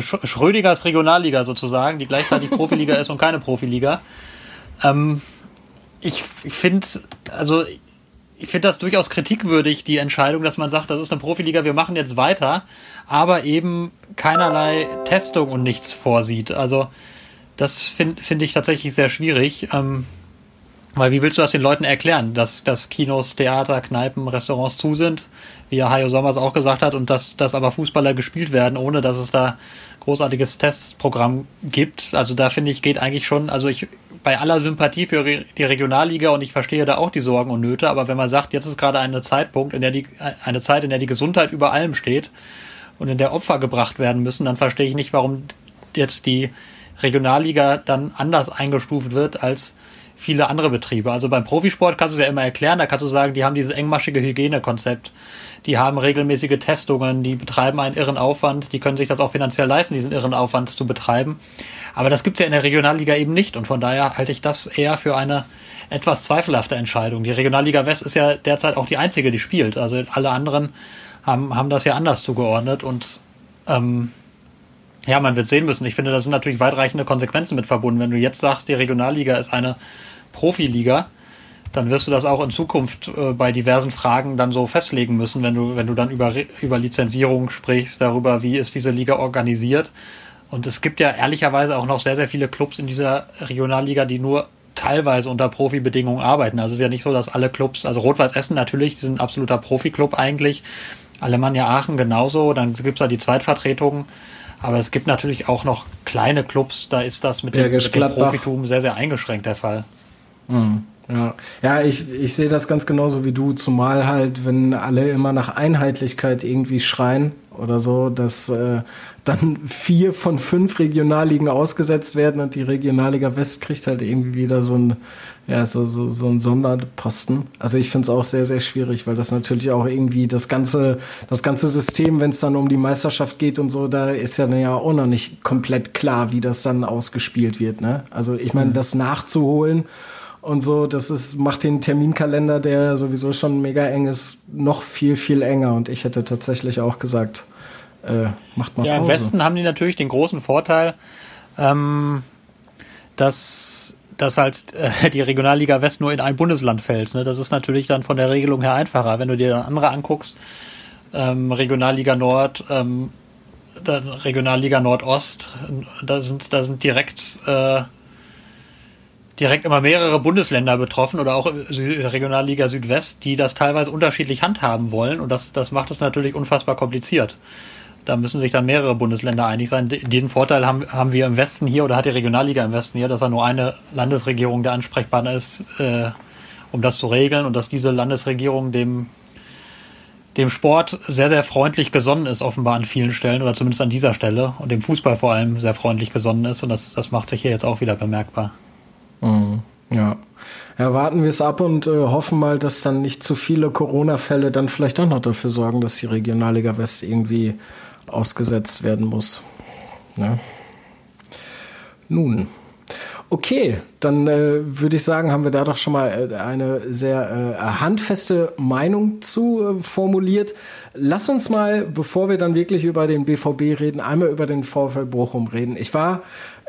Schrödingers Regionalliga sozusagen, die gleichzeitig <laughs> Profiliga ist und keine Profiliga. Ähm, ich finde, also ich finde das durchaus kritikwürdig, die Entscheidung, dass man sagt, das ist eine Profiliga, wir machen jetzt weiter, aber eben keinerlei Testung und nichts vorsieht. Also das finde find ich tatsächlich sehr schwierig. Ähm, weil wie willst du das den Leuten erklären, dass, dass Kinos, Theater, Kneipen, Restaurants zu sind, wie ja Hajo Sommers auch gesagt hat, und dass, dass aber Fußballer gespielt werden, ohne dass es da großartiges Testprogramm gibt. Also da finde ich, geht eigentlich schon, also ich bei aller Sympathie für die Regionalliga und ich verstehe da auch die Sorgen und Nöte, aber wenn man sagt, jetzt ist gerade eine Zeitpunkt, in der die, eine Zeit, in der die Gesundheit über allem steht und in der Opfer gebracht werden müssen, dann verstehe ich nicht, warum jetzt die Regionalliga dann anders eingestuft wird als viele andere Betriebe. Also beim Profisport kannst du es ja immer erklären, da kannst du sagen, die haben dieses engmaschige Hygienekonzept, die haben regelmäßige Testungen, die betreiben einen irren Aufwand, die können sich das auch finanziell leisten, diesen irren Aufwand zu betreiben. Aber das gibt's ja in der Regionalliga eben nicht und von daher halte ich das eher für eine etwas zweifelhafte Entscheidung. Die Regionalliga West ist ja derzeit auch die einzige, die spielt. Also alle anderen haben, haben das ja anders zugeordnet und ähm, ja, man wird sehen müssen. Ich finde, da sind natürlich weitreichende Konsequenzen mit verbunden. Wenn du jetzt sagst, die Regionalliga ist eine Profiliga, dann wirst du das auch in Zukunft äh, bei diversen Fragen dann so festlegen müssen, wenn du, wenn du dann über, über Lizenzierung sprichst, darüber, wie ist diese Liga organisiert. Und es gibt ja ehrlicherweise auch noch sehr, sehr viele Clubs in dieser Regionalliga, die nur teilweise unter Profibedingungen arbeiten. Also es ist ja nicht so, dass alle Clubs, also Rot-Weiß Essen natürlich, die sind ein absoluter Profi-Club eigentlich. Alemannia Aachen genauso, dann gibt es da die Zweitvertretungen. Aber es gibt natürlich auch noch kleine Clubs, da ist das mit, dem, mit dem Profitum sehr, sehr eingeschränkt der Fall. Mhm. Ja, ja ich, ich sehe das ganz genauso wie du, zumal halt, wenn alle immer nach Einheitlichkeit irgendwie schreien oder so, dass äh, dann vier von fünf Regionalligen ausgesetzt werden und die Regionalliga West kriegt halt irgendwie wieder so ein, ja, so, so, so ein Sonderposten. Also ich finde es auch sehr, sehr schwierig, weil das natürlich auch irgendwie das ganze, das ganze System, wenn es dann um die Meisterschaft geht und so, da ist ja, ja auch noch nicht komplett klar, wie das dann ausgespielt wird. Ne? Also ich meine, mhm. das nachzuholen und so, das ist, macht den Terminkalender, der sowieso schon mega eng ist, noch viel, viel enger. Und ich hätte tatsächlich auch gesagt, äh, macht mal ja, Pause. Im Westen haben die natürlich den großen Vorteil, ähm, dass, dass halt äh, die Regionalliga West nur in ein Bundesland fällt. Ne? Das ist natürlich dann von der Regelung her einfacher. Wenn du dir dann andere anguckst, ähm, Regionalliga Nord, ähm, Regionalliga Nordost, da sind, da sind direkt äh, direkt immer mehrere Bundesländer betroffen oder auch Regionalliga Südwest, die das teilweise unterschiedlich handhaben wollen und das, das macht es natürlich unfassbar kompliziert. Da müssen sich dann mehrere Bundesländer einig sein. Den Vorteil haben, haben wir im Westen hier oder hat die Regionalliga im Westen hier, dass da nur eine Landesregierung der Ansprechpartner ist, äh, um das zu regeln und dass diese Landesregierung dem, dem Sport sehr, sehr freundlich gesonnen ist, offenbar an vielen Stellen oder zumindest an dieser Stelle und dem Fußball vor allem sehr freundlich gesonnen ist und das, das macht sich hier jetzt auch wieder bemerkbar. Mhm. Ja. Ja, warten wir es ab und äh, hoffen mal, dass dann nicht zu viele Corona-Fälle dann vielleicht auch noch dafür sorgen, dass die Regionalliga West irgendwie ausgesetzt werden muss. Ja. Nun, okay, dann äh, würde ich sagen, haben wir da doch schon mal äh, eine sehr äh, handfeste Meinung zu äh, formuliert. Lass uns mal, bevor wir dann wirklich über den BVB reden, einmal über den VfL Bochum reden. Ich war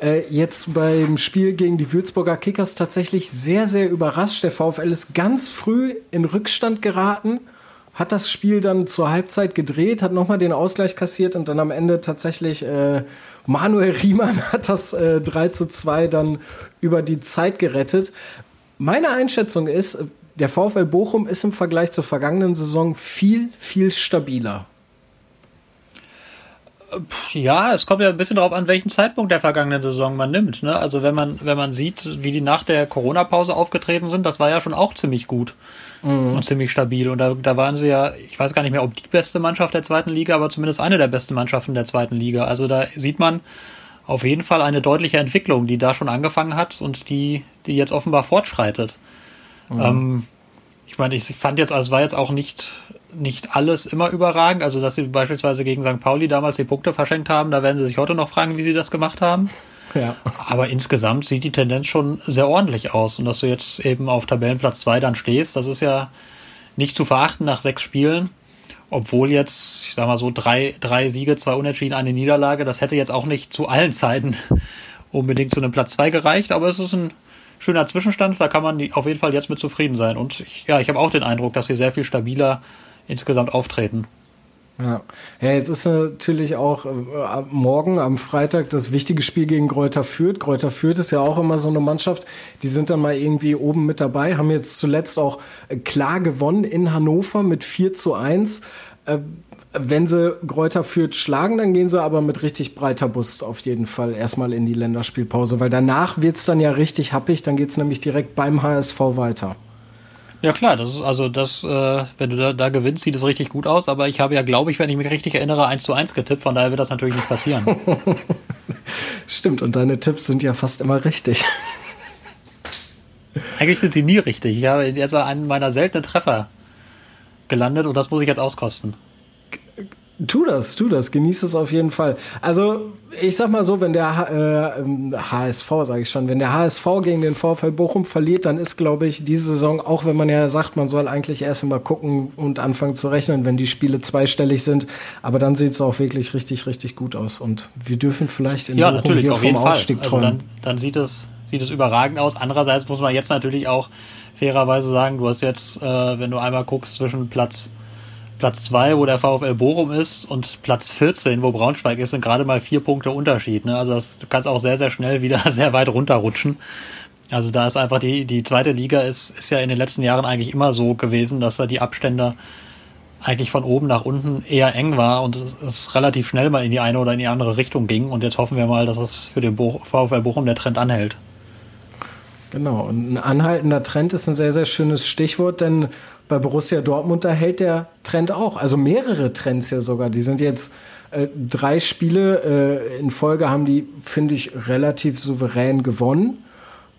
äh, jetzt beim Spiel gegen die Würzburger Kickers tatsächlich sehr, sehr überrascht. Der VfL ist ganz früh in Rückstand geraten hat das Spiel dann zur Halbzeit gedreht, hat nochmal den Ausgleich kassiert und dann am Ende tatsächlich äh, Manuel Riemann <laughs> hat das äh, 3 zu 2 dann über die Zeit gerettet. Meine Einschätzung ist, der VfL Bochum ist im Vergleich zur vergangenen Saison viel, viel stabiler. Ja, es kommt ja ein bisschen darauf an, welchen Zeitpunkt der vergangenen Saison man nimmt. Ne? Also wenn man, wenn man sieht, wie die nach der Corona-Pause aufgetreten sind, das war ja schon auch ziemlich gut mhm. und ziemlich stabil. Und da, da waren sie ja, ich weiß gar nicht mehr, ob die beste Mannschaft der zweiten Liga, aber zumindest eine der besten Mannschaften der zweiten Liga. Also da sieht man auf jeden Fall eine deutliche Entwicklung, die da schon angefangen hat und die, die jetzt offenbar fortschreitet. Mhm. Ähm, ich meine, ich fand jetzt, also es war jetzt auch nicht, nicht alles immer überragend. Also, dass sie beispielsweise gegen St. Pauli damals die Punkte verschenkt haben, da werden sie sich heute noch fragen, wie sie das gemacht haben. Ja. Aber insgesamt sieht die Tendenz schon sehr ordentlich aus. Und dass du jetzt eben auf Tabellenplatz 2 dann stehst, das ist ja nicht zu verachten nach sechs Spielen. obwohl jetzt, ich sag mal so, drei, drei Siege, zwei Unentschieden, eine Niederlage, das hätte jetzt auch nicht zu allen Zeiten <laughs> unbedingt zu einem Platz zwei gereicht, aber es ist ein schöner Zwischenstand, da kann man auf jeden Fall jetzt mit zufrieden sein. Und ich, ja, ich habe auch den Eindruck, dass sie sehr viel stabiler insgesamt auftreten. Ja. ja, jetzt ist natürlich auch äh, morgen am Freitag das wichtige Spiel gegen Kräuter Fürth. Kräuter Fürth ist ja auch immer so eine Mannschaft, die sind dann mal irgendwie oben mit dabei, haben jetzt zuletzt auch äh, klar gewonnen in Hannover mit 4 zu 1. Äh, wenn sie Kräuter Fürth schlagen, dann gehen sie aber mit richtig breiter Brust auf jeden Fall erstmal in die Länderspielpause, weil danach wird's dann ja richtig happig, dann geht's nämlich direkt beim HSV weiter. Ja klar, das ist also das, äh, wenn du da, da gewinnst, sieht es richtig gut aus, aber ich habe ja, glaube ich, wenn ich mich richtig erinnere, 1 zu 1 getippt, von daher wird das natürlich nicht passieren. <laughs> Stimmt, und deine Tipps sind ja fast immer richtig. <laughs> Eigentlich sind sie nie richtig. Ich habe jetzt einen meiner seltenen Treffer gelandet und das muss ich jetzt auskosten. Tu das, tu das, genieß es auf jeden Fall. Also, ich sag mal so, wenn der äh, HSV, sage ich schon, wenn der HSV gegen den VfL Bochum verliert, dann ist, glaube ich, diese Saison, auch wenn man ja sagt, man soll eigentlich erst mal gucken und anfangen zu rechnen, wenn die Spiele zweistellig sind, aber dann sieht es auch wirklich richtig, richtig gut aus. Und wir dürfen vielleicht in ja, Bochum natürlich, hier auf vom Aufstieg Fall. träumen. Also dann, dann sieht es sieht es überragend aus. Andererseits muss man jetzt natürlich auch fairerweise sagen, du hast jetzt, äh, wenn du einmal guckst, zwischen Platz Platz 2, wo der VfL Bochum ist, und Platz 14, wo Braunschweig ist, sind gerade mal vier Punkte Unterschied. Ne? Also das, du kannst auch sehr, sehr schnell wieder <laughs> sehr weit runterrutschen. Also da ist einfach die, die zweite Liga ist, ist ja in den letzten Jahren eigentlich immer so gewesen, dass da die Abstände eigentlich von oben nach unten eher eng war und es relativ schnell mal in die eine oder in die andere Richtung ging. Und jetzt hoffen wir mal, dass es für den Bo VfL Bochum der Trend anhält. Genau, und ein anhaltender Trend ist ein sehr, sehr schönes Stichwort, denn bei Borussia Dortmund, da hält der Trend auch. Also mehrere Trends ja sogar. Die sind jetzt äh, drei Spiele äh, in Folge, haben die, finde ich, relativ souverän gewonnen.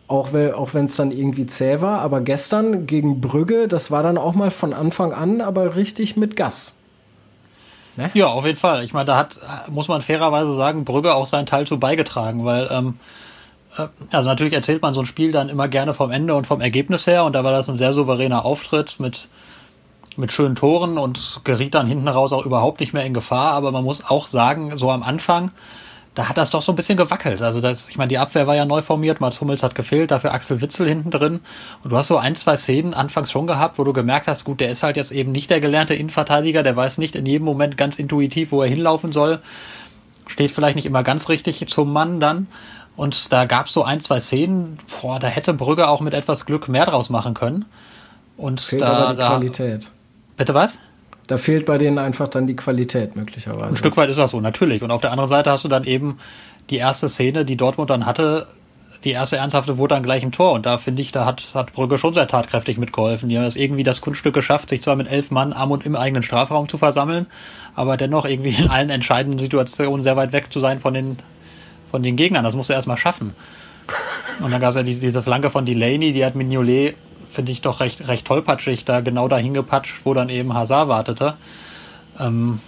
Auch, auch wenn es dann irgendwie zäh war. Aber gestern gegen Brügge, das war dann auch mal von Anfang an, aber richtig mit Gas. Ne? Ja, auf jeden Fall. Ich meine, da hat, muss man fairerweise sagen, Brügge auch seinen Teil zu beigetragen, weil ähm, äh, also natürlich erzählt man so ein Spiel dann immer gerne vom Ende und vom Ergebnis her und da war das ein sehr souveräner Auftritt mit mit schönen Toren und geriet dann hinten raus auch überhaupt nicht mehr in Gefahr, aber man muss auch sagen, so am Anfang, da hat das doch so ein bisschen gewackelt. Also das, ich meine, die Abwehr war ja neu formiert, Mats Hummels hat gefehlt, dafür Axel Witzel hinten drin. Und du hast so ein, zwei Szenen anfangs schon gehabt, wo du gemerkt hast, gut, der ist halt jetzt eben nicht der gelernte Innenverteidiger, der weiß nicht in jedem Moment ganz intuitiv, wo er hinlaufen soll. Steht vielleicht nicht immer ganz richtig zum Mann dann. Und da gab es so ein, zwei Szenen, boah, da hätte Brügge auch mit etwas Glück mehr draus machen können. Und Fehlt da, aber die da, Qualität. Bitte was? Da fehlt bei denen einfach dann die Qualität möglicherweise. Ein Stück weit ist das so, natürlich. Und auf der anderen Seite hast du dann eben die erste Szene, die Dortmund dann hatte, die erste ernsthafte wurde dann gleich im Tor. Und da finde ich, da hat, hat Brügge schon sehr tatkräftig mitgeholfen. Die haben das irgendwie das Kunststück geschafft, sich zwar mit elf Mann am und im eigenen Strafraum zu versammeln, aber dennoch irgendwie in allen entscheidenden Situationen sehr weit weg zu sein von den, von den Gegnern. Das musst du erstmal schaffen. Und dann gab es ja die, diese Flanke von Delaney, die hat Mignolet, finde ich, doch recht, recht tollpatschig da genau dahin gepatscht, wo dann eben Hazard wartete. Ähm,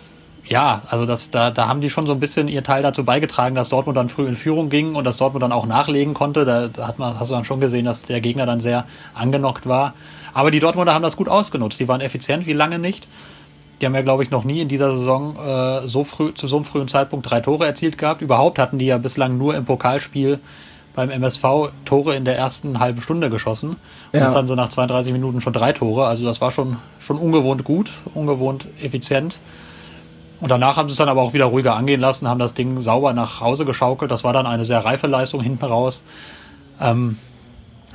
ja, also das, da, da haben die schon so ein bisschen ihr Teil dazu beigetragen, dass Dortmund dann früh in Führung ging und dass Dortmund dann auch nachlegen konnte. Da, da hat man, hast du dann schon gesehen, dass der Gegner dann sehr angenockt war. Aber die Dortmunder haben das gut ausgenutzt. Die waren effizient wie lange nicht. Die haben ja, glaube ich, noch nie in dieser Saison äh, so früh, zu so einem frühen Zeitpunkt drei Tore erzielt gehabt. Überhaupt hatten die ja bislang nur im Pokalspiel beim MSV Tore in der ersten halben Stunde geschossen. Und jetzt hatten sie nach 32 Minuten schon drei Tore. Also das war schon, schon ungewohnt gut, ungewohnt effizient. Und danach haben sie es dann aber auch wieder ruhiger angehen lassen, haben das Ding sauber nach Hause geschaukelt. Das war dann eine sehr reife Leistung hinten raus. Ähm,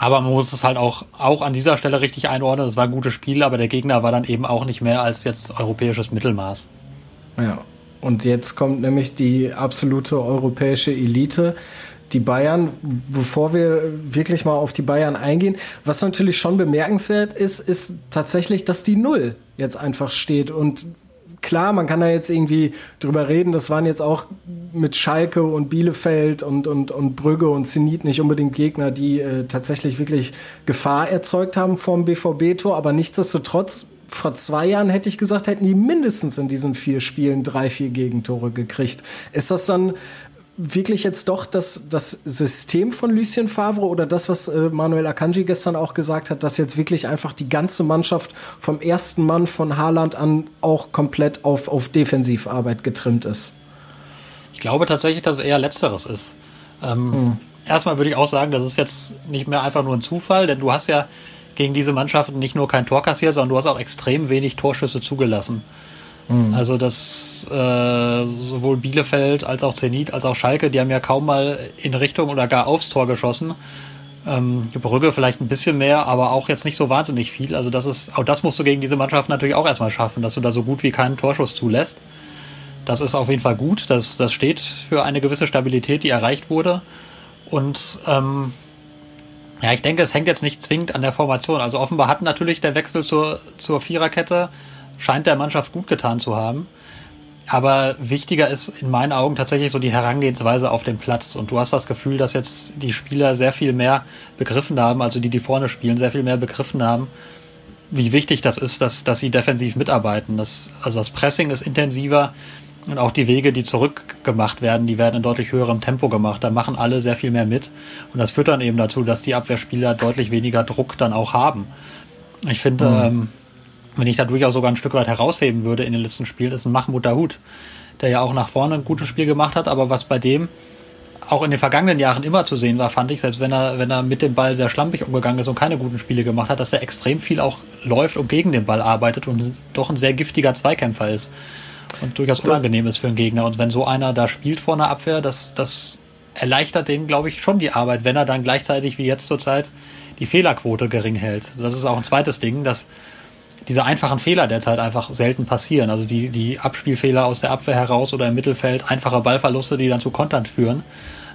aber man muss es halt auch, auch an dieser Stelle richtig einordnen. Es war ein gutes Spiel, aber der Gegner war dann eben auch nicht mehr als jetzt europäisches Mittelmaß. Ja. Und jetzt kommt nämlich die absolute europäische Elite. Die Bayern, bevor wir wirklich mal auf die Bayern eingehen, was natürlich schon bemerkenswert ist, ist tatsächlich, dass die Null jetzt einfach steht. Und klar, man kann da jetzt irgendwie drüber reden, das waren jetzt auch mit Schalke und Bielefeld und, und, und Brügge und Zenit nicht unbedingt Gegner, die äh, tatsächlich wirklich Gefahr erzeugt haben vom BVB-Tor, aber nichtsdestotrotz, vor zwei Jahren hätte ich gesagt, hätten die mindestens in diesen vier Spielen drei, vier Gegentore gekriegt. Ist das dann wirklich jetzt doch das, das System von Lucien Favre oder das, was äh, Manuel Akanji gestern auch gesagt hat, dass jetzt wirklich einfach die ganze Mannschaft vom ersten Mann von Haaland an auch komplett auf, auf Defensivarbeit getrimmt ist? Ich glaube tatsächlich, dass es eher Letzteres ist. Ähm, hm. Erstmal würde ich auch sagen, das ist jetzt nicht mehr einfach nur ein Zufall, denn du hast ja gegen diese Mannschaften nicht nur kein Tor kassiert, sondern du hast auch extrem wenig Torschüsse zugelassen. Mhm. Also das äh, sowohl Bielefeld als auch Zenit als auch Schalke, die haben ja kaum mal in Richtung oder gar aufs Tor geschossen. Ähm, Brügge vielleicht ein bisschen mehr, aber auch jetzt nicht so wahnsinnig viel. Also das ist, auch das musst du gegen diese Mannschaft natürlich auch erstmal schaffen, dass du da so gut wie keinen Torschuss zulässt. Das ist auf jeden Fall gut. Das, das steht für eine gewisse Stabilität, die erreicht wurde. Und ähm, ja, ich denke, es hängt jetzt nicht zwingend an der Formation. Also offenbar hat natürlich der Wechsel zur, zur Viererkette, scheint der Mannschaft gut getan zu haben. Aber wichtiger ist in meinen Augen tatsächlich so die Herangehensweise auf dem Platz. Und du hast das Gefühl, dass jetzt die Spieler sehr viel mehr begriffen haben, also die, die vorne spielen, sehr viel mehr begriffen haben, wie wichtig das ist, dass, dass sie defensiv mitarbeiten. Das, also das Pressing ist intensiver. Und auch die Wege, die zurückgemacht werden, die werden in deutlich höherem Tempo gemacht. Da machen alle sehr viel mehr mit. Und das führt dann eben dazu, dass die Abwehrspieler deutlich weniger Druck dann auch haben. Ich finde, mhm. ähm, wenn ich da durchaus sogar ein Stück weit herausheben würde in den letzten Spielen, ist ein Mahmoud Dahoud, der ja auch nach vorne ein gutes Spiel gemacht hat, aber was bei dem auch in den vergangenen Jahren immer zu sehen war, fand ich, selbst wenn er, wenn er mit dem Ball sehr schlampig umgegangen ist und keine guten Spiele gemacht hat, dass er extrem viel auch läuft und gegen den Ball arbeitet und doch ein sehr giftiger Zweikämpfer ist und durchaus unangenehm ist für einen Gegner. Und wenn so einer da spielt vor einer Abwehr, das, das erleichtert denen, glaube ich, schon die Arbeit, wenn er dann gleichzeitig wie jetzt zurzeit die Fehlerquote gering hält. Das ist auch ein zweites Ding, dass diese einfachen Fehler derzeit einfach selten passieren. Also die, die Abspielfehler aus der Abwehr heraus oder im Mittelfeld, einfache Ballverluste, die dann zu Kontern führen.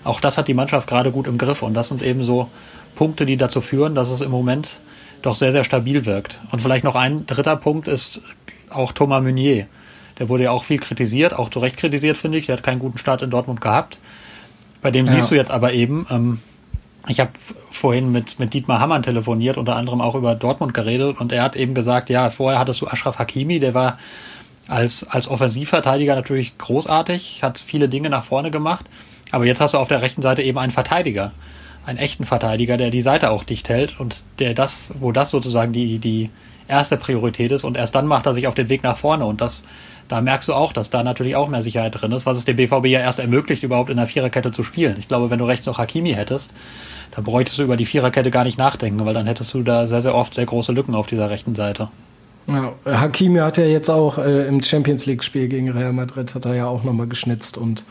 Auch das hat die Mannschaft gerade gut im Griff. Und das sind eben so Punkte, die dazu führen, dass es im Moment doch sehr, sehr stabil wirkt. Und vielleicht noch ein dritter Punkt ist auch Thomas Meunier. Der wurde ja auch viel kritisiert, auch zu Recht kritisiert, finde ich. Der hat keinen guten Start in Dortmund gehabt. Bei dem ja. siehst du jetzt aber eben, ähm, ich habe vorhin mit, mit Dietmar Hammann telefoniert, unter anderem auch über Dortmund geredet und er hat eben gesagt, ja, vorher hattest du Ashraf Hakimi, der war als, als Offensivverteidiger natürlich großartig, hat viele Dinge nach vorne gemacht, aber jetzt hast du auf der rechten Seite eben einen Verteidiger, einen echten Verteidiger, der die Seite auch dicht hält und der das, wo das sozusagen die, die erste Priorität ist und erst dann macht er sich auf den Weg nach vorne und das da merkst du auch, dass da natürlich auch mehr Sicherheit drin ist, was es dem BVB ja erst ermöglicht, überhaupt in der Viererkette zu spielen. Ich glaube, wenn du rechts noch Hakimi hättest, dann bräuchtest du über die Viererkette gar nicht nachdenken, weil dann hättest du da sehr, sehr oft sehr große Lücken auf dieser rechten Seite. Ja, Hakimi hat ja jetzt auch äh, im Champions League-Spiel gegen Real Madrid hat er ja auch nochmal geschnitzt und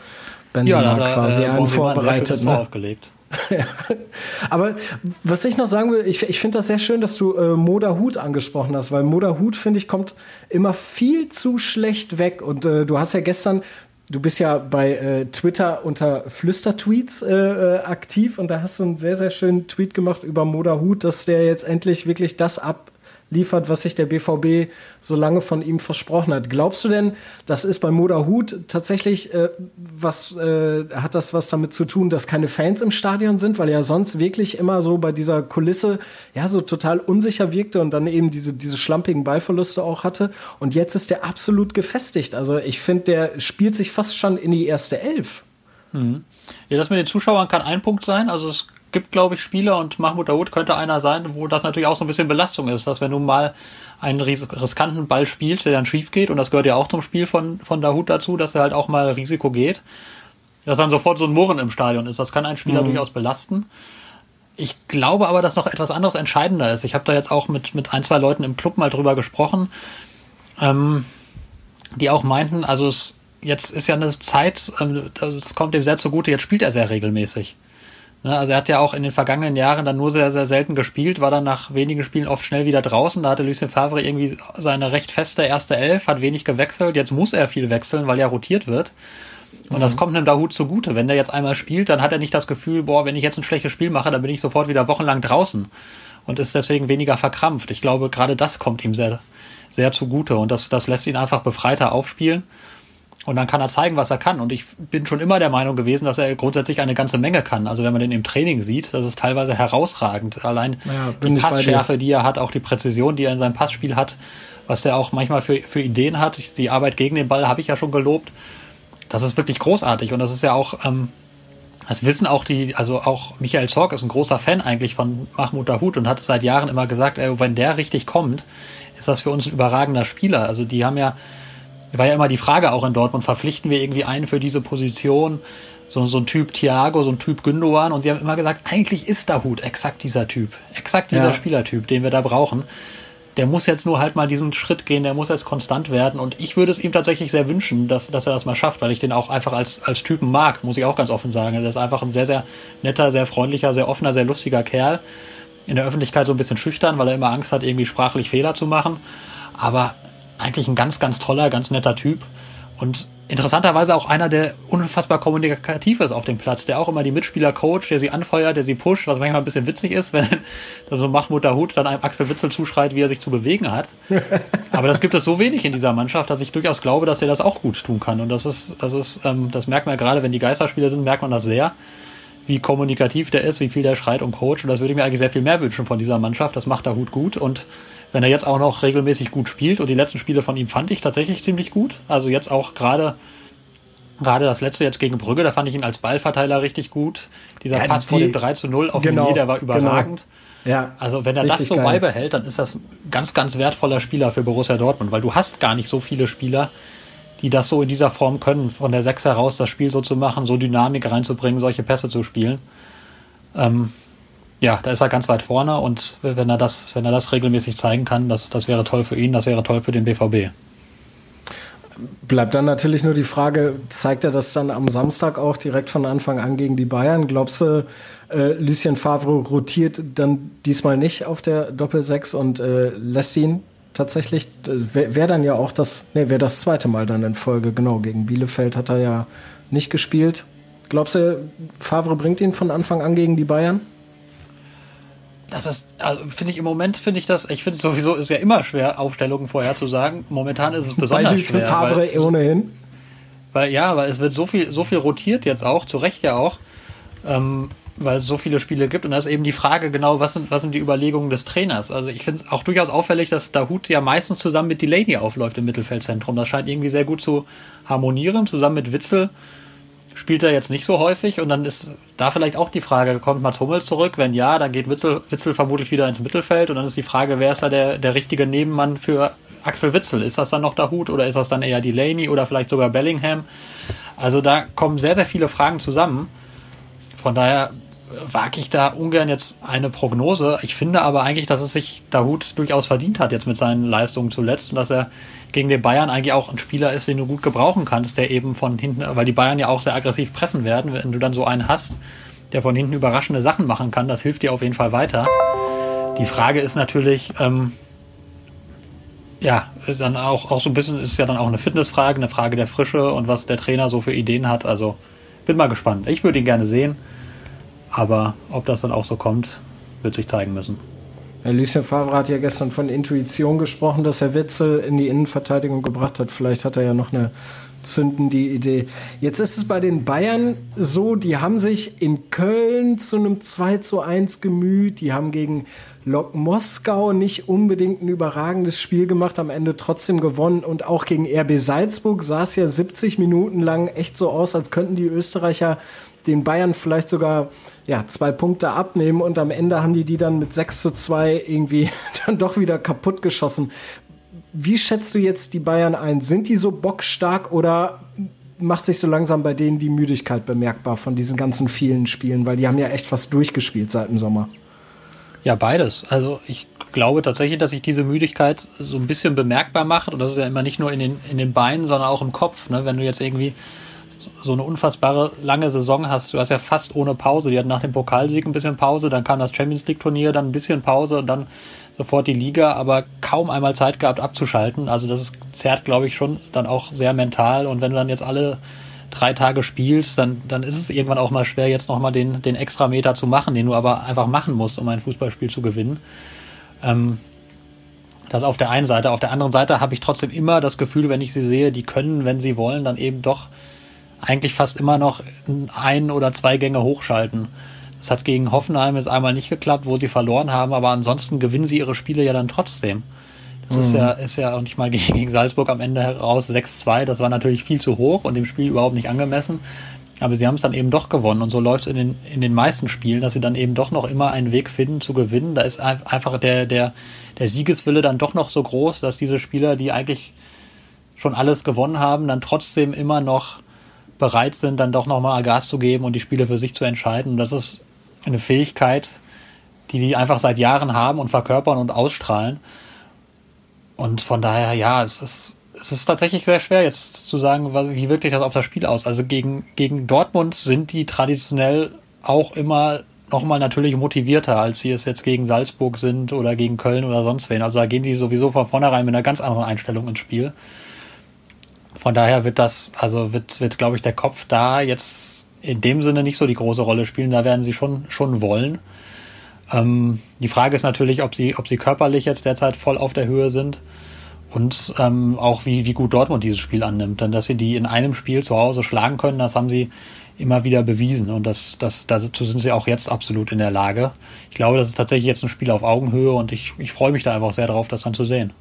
Benzema ja, er, quasi äh, einen vorbereitet. Ne? Aufgelegt. <laughs> Aber was ich noch sagen will, ich, ich finde das sehr schön, dass du äh, Moda Hut angesprochen hast, weil Moda Hut, finde ich, kommt immer viel zu schlecht weg. Und äh, du hast ja gestern, du bist ja bei äh, Twitter unter Flüstertweets äh, äh, aktiv und da hast du einen sehr, sehr schönen Tweet gemacht über Moda Hut, dass der jetzt endlich wirklich das ab liefert, was sich der BVB so lange von ihm versprochen hat. Glaubst du denn, das ist bei Moda Hut tatsächlich äh, was äh, hat das was damit zu tun, dass keine Fans im Stadion sind, weil er sonst wirklich immer so bei dieser Kulisse ja so total unsicher wirkte und dann eben diese diese schlampigen Ballverluste auch hatte und jetzt ist der absolut gefestigt. Also ich finde, der spielt sich fast schon in die erste Elf. Mhm. Ja, das mit den Zuschauern kann ein Punkt sein. Also es gibt, glaube ich, Spieler und Mahmoud Daoud könnte einer sein, wo das natürlich auch so ein bisschen Belastung ist, dass wenn du mal einen riskanten Ball spielst, der dann schief geht, und das gehört ja auch zum Spiel von, von Dahoud dazu, dass er halt auch mal Risiko geht, dass dann sofort so ein Murren im Stadion ist. Das kann einen Spieler mhm. durchaus belasten. Ich glaube aber, dass noch etwas anderes entscheidender ist. Ich habe da jetzt auch mit, mit ein, zwei Leuten im Club mal drüber gesprochen, ähm, die auch meinten, also es, jetzt ist ja eine Zeit, ähm, das kommt dem sehr zugute, jetzt spielt er sehr regelmäßig. Ne, also er hat ja auch in den vergangenen Jahren dann nur sehr, sehr selten gespielt, war dann nach wenigen Spielen oft schnell wieder draußen. Da hatte Lucien Favre irgendwie seine recht feste erste Elf, hat wenig gewechselt. Jetzt muss er viel wechseln, weil ja rotiert wird. Und mhm. das kommt einem Dahut zugute. Wenn der jetzt einmal spielt, dann hat er nicht das Gefühl, boah, wenn ich jetzt ein schlechtes Spiel mache, dann bin ich sofort wieder wochenlang draußen und ist deswegen weniger verkrampft. Ich glaube, gerade das kommt ihm sehr, sehr zugute und das, das lässt ihn einfach befreiter aufspielen. Und dann kann er zeigen, was er kann. Und ich bin schon immer der Meinung gewesen, dass er grundsätzlich eine ganze Menge kann. Also wenn man den im Training sieht, das ist teilweise herausragend. Allein ja, die Passschärfe, die er hat, auch die Präzision, die er in seinem Passspiel hat, was der auch manchmal für, für Ideen hat. Die Arbeit gegen den Ball habe ich ja schon gelobt. Das ist wirklich großartig. Und das ist ja auch ähm, Das wissen auch die, also auch Michael Zorg ist ein großer Fan eigentlich von Mahmoud Dahoud und hat seit Jahren immer gesagt, ey, wenn der richtig kommt, ist das für uns ein überragender Spieler. Also die haben ja, war ja immer die Frage auch in Dortmund, verpflichten wir irgendwie einen für diese Position, so, so ein Typ Thiago, so ein Typ Gündogan und sie haben immer gesagt, eigentlich ist Dahoud exakt dieser Typ, exakt dieser ja. Spielertyp, den wir da brauchen der muss jetzt nur halt mal diesen Schritt gehen, der muss jetzt konstant werden. Und ich würde es ihm tatsächlich sehr wünschen, dass, dass er das mal schafft, weil ich den auch einfach als, als Typen mag, muss ich auch ganz offen sagen. Er ist einfach ein sehr, sehr netter, sehr freundlicher, sehr offener, sehr lustiger Kerl. In der Öffentlichkeit so ein bisschen schüchtern, weil er immer Angst hat, irgendwie sprachlich Fehler zu machen. Aber eigentlich ein ganz, ganz toller, ganz netter Typ. Und interessanterweise auch einer, der unfassbar kommunikativ ist auf dem Platz, der auch immer die Mitspieler coacht, der sie anfeuert, der sie pusht, was manchmal ein bisschen witzig ist, <laughs> wenn da so Mahmoud Hut dann einem Axel Witzel zuschreit, wie er sich zu bewegen hat. <laughs> Aber das gibt es so wenig in dieser Mannschaft, dass ich durchaus glaube, dass er das auch gut tun kann. Und das ist, das ist, ähm, das merkt man gerade, wenn die Geisterspieler sind, merkt man das sehr, wie kommunikativ der ist, wie viel der schreit und coacht. Und das würde ich mir eigentlich sehr viel mehr wünschen von dieser Mannschaft. Das macht Hut gut und wenn er jetzt auch noch regelmäßig gut spielt und die letzten Spiele von ihm fand ich tatsächlich ziemlich gut. Also jetzt auch gerade gerade das letzte jetzt gegen Brügge, da fand ich ihn als Ballverteiler richtig gut. Dieser ja, Pass die, vor dem 3 zu 0 auf genau, Meunier, der war genau. überragend. Genau. Ja, also wenn er das so geil. beibehält, dann ist das ein ganz, ganz wertvoller Spieler für Borussia Dortmund, weil du hast gar nicht so viele Spieler, die das so in dieser Form können, von der 6 heraus das Spiel so zu machen, so Dynamik reinzubringen, solche Pässe zu spielen. Ähm, ja, da ist er ganz weit vorne und wenn er das, wenn er das regelmäßig zeigen kann, das, das wäre toll für ihn, das wäre toll für den BVB. Bleibt dann natürlich nur die Frage, zeigt er das dann am Samstag auch direkt von Anfang an gegen die Bayern? Glaubst du, äh, Lucien Favre rotiert dann diesmal nicht auf der Doppel-6 und äh, lässt ihn tatsächlich, wäre wär dann ja auch das, nee, wäre das zweite Mal dann in Folge, genau, gegen Bielefeld hat er ja nicht gespielt. Glaubst du, Favre bringt ihn von Anfang an gegen die Bayern? Das ist, also finde ich im Moment finde ich das, ich finde sowieso ist ja immer schwer, Aufstellungen vorherzusagen. Momentan ist es besonders Bei schwer. Favre weil, ohnehin. Weil ja, weil es wird so viel, so viel rotiert jetzt auch, zu Recht ja auch, ähm, weil es so viele Spiele gibt. Und da ist eben die Frage genau, was sind, was sind die Überlegungen des Trainers? Also ich finde es auch durchaus auffällig, dass Dahut ja meistens zusammen mit Delaney aufläuft im Mittelfeldzentrum. Das scheint irgendwie sehr gut zu harmonieren, zusammen mit Witzel spielt er jetzt nicht so häufig und dann ist da vielleicht auch die Frage, kommt Mats Hummels zurück? Wenn ja, dann geht Witzel, Witzel vermutlich wieder ins Mittelfeld und dann ist die Frage, wer ist da der, der richtige Nebenmann für Axel Witzel? Ist das dann noch der Hut oder ist das dann eher Delaney oder vielleicht sogar Bellingham? Also da kommen sehr, sehr viele Fragen zusammen. Von daher wage ich da ungern jetzt eine Prognose. Ich finde aber eigentlich, dass es sich Dahut durchaus verdient hat jetzt mit seinen Leistungen zuletzt und dass er gegen den Bayern eigentlich auch ein Spieler ist, den du gut gebrauchen kannst, der eben von hinten, weil die Bayern ja auch sehr aggressiv pressen werden, wenn du dann so einen hast, der von hinten überraschende Sachen machen kann, das hilft dir auf jeden Fall weiter. Die Frage ist natürlich, ähm, ja, dann auch, auch so ein bisschen ist ja dann auch eine Fitnessfrage, eine Frage der Frische und was der Trainer so für Ideen hat. Also bin mal gespannt. Ich würde ihn gerne sehen, aber ob das dann auch so kommt, wird sich zeigen müssen. Lucien Favre hat ja gestern von Intuition gesprochen, dass er Witzel in die Innenverteidigung gebracht hat. Vielleicht hat er ja noch eine zündende Idee. Jetzt ist es bei den Bayern so, die haben sich in Köln zu einem 2 zu 1 gemüht. Die haben gegen Lok Moskau nicht unbedingt ein überragendes Spiel gemacht, am Ende trotzdem gewonnen. Und auch gegen RB Salzburg sah es ja 70 Minuten lang echt so aus, als könnten die Österreicher den Bayern vielleicht sogar ja, zwei Punkte abnehmen und am Ende haben die die dann mit 6 zu 2 irgendwie <laughs> dann doch wieder kaputt geschossen. Wie schätzt du jetzt die Bayern ein? Sind die so bockstark oder macht sich so langsam bei denen die Müdigkeit bemerkbar von diesen ganzen vielen Spielen? Weil die haben ja echt fast durchgespielt seit dem Sommer. Ja, beides. Also ich glaube tatsächlich, dass sich diese Müdigkeit so ein bisschen bemerkbar macht. Und das ist ja immer nicht nur in den, in den Beinen, sondern auch im Kopf. Ne? Wenn du jetzt irgendwie so eine unfassbare lange Saison hast. Du hast ja fast ohne Pause. Die hatten nach dem Pokalsieg ein bisschen Pause, dann kam das Champions League Turnier, dann ein bisschen Pause und dann sofort die Liga, aber kaum einmal Zeit gehabt abzuschalten. Also das ist, zerrt, glaube ich, schon dann auch sehr mental. Und wenn du dann jetzt alle drei Tage spielst, dann, dann ist es irgendwann auch mal schwer, jetzt nochmal den, den extra Meter zu machen, den du aber einfach machen musst, um ein Fußballspiel zu gewinnen. Ähm, das auf der einen Seite. Auf der anderen Seite habe ich trotzdem immer das Gefühl, wenn ich sie sehe, die können, wenn sie wollen, dann eben doch eigentlich fast immer noch ein oder zwei Gänge hochschalten. Das hat gegen Hoffenheim jetzt einmal nicht geklappt, wo sie verloren haben, aber ansonsten gewinnen sie ihre Spiele ja dann trotzdem. Das mhm. ist ja, ist ja auch nicht mal <laughs> gegen, Salzburg am Ende heraus 6-2. Das war natürlich viel zu hoch und dem Spiel überhaupt nicht angemessen. aber sie haben es dann eben doch gewonnen und so läuft es in den, in den meisten Spielen, dass sie dann eben doch noch immer einen Weg finden zu gewinnen. Da ist einfach der, der, der Siegeswille dann doch noch so groß, dass diese Spieler, die eigentlich schon alles gewonnen haben, dann trotzdem immer noch bereit sind, dann doch nochmal Gas zu geben und die Spiele für sich zu entscheiden. Und das ist eine Fähigkeit, die die einfach seit Jahren haben und verkörpern und ausstrahlen. Und von daher, ja, es ist, es ist tatsächlich sehr schwer jetzt zu sagen, wie wirkt sich das auf das Spiel aus. Also gegen, gegen Dortmund sind die traditionell auch immer nochmal natürlich motivierter, als sie es jetzt gegen Salzburg sind oder gegen Köln oder sonst wen. Also da gehen die sowieso von vornherein mit einer ganz anderen Einstellung ins Spiel. Von daher wird das, also wird, wird, glaube ich, der Kopf da jetzt in dem Sinne nicht so die große Rolle spielen. Da werden sie schon, schon wollen. Ähm, die Frage ist natürlich, ob sie, ob sie körperlich jetzt derzeit voll auf der Höhe sind und ähm, auch wie, wie gut Dortmund dieses Spiel annimmt. Denn dass sie die in einem Spiel zu Hause schlagen können, das haben sie immer wieder bewiesen und das, das, dazu sind sie auch jetzt absolut in der Lage. Ich glaube, das ist tatsächlich jetzt ein Spiel auf Augenhöhe und ich, ich freue mich da einfach sehr darauf, das dann zu sehen.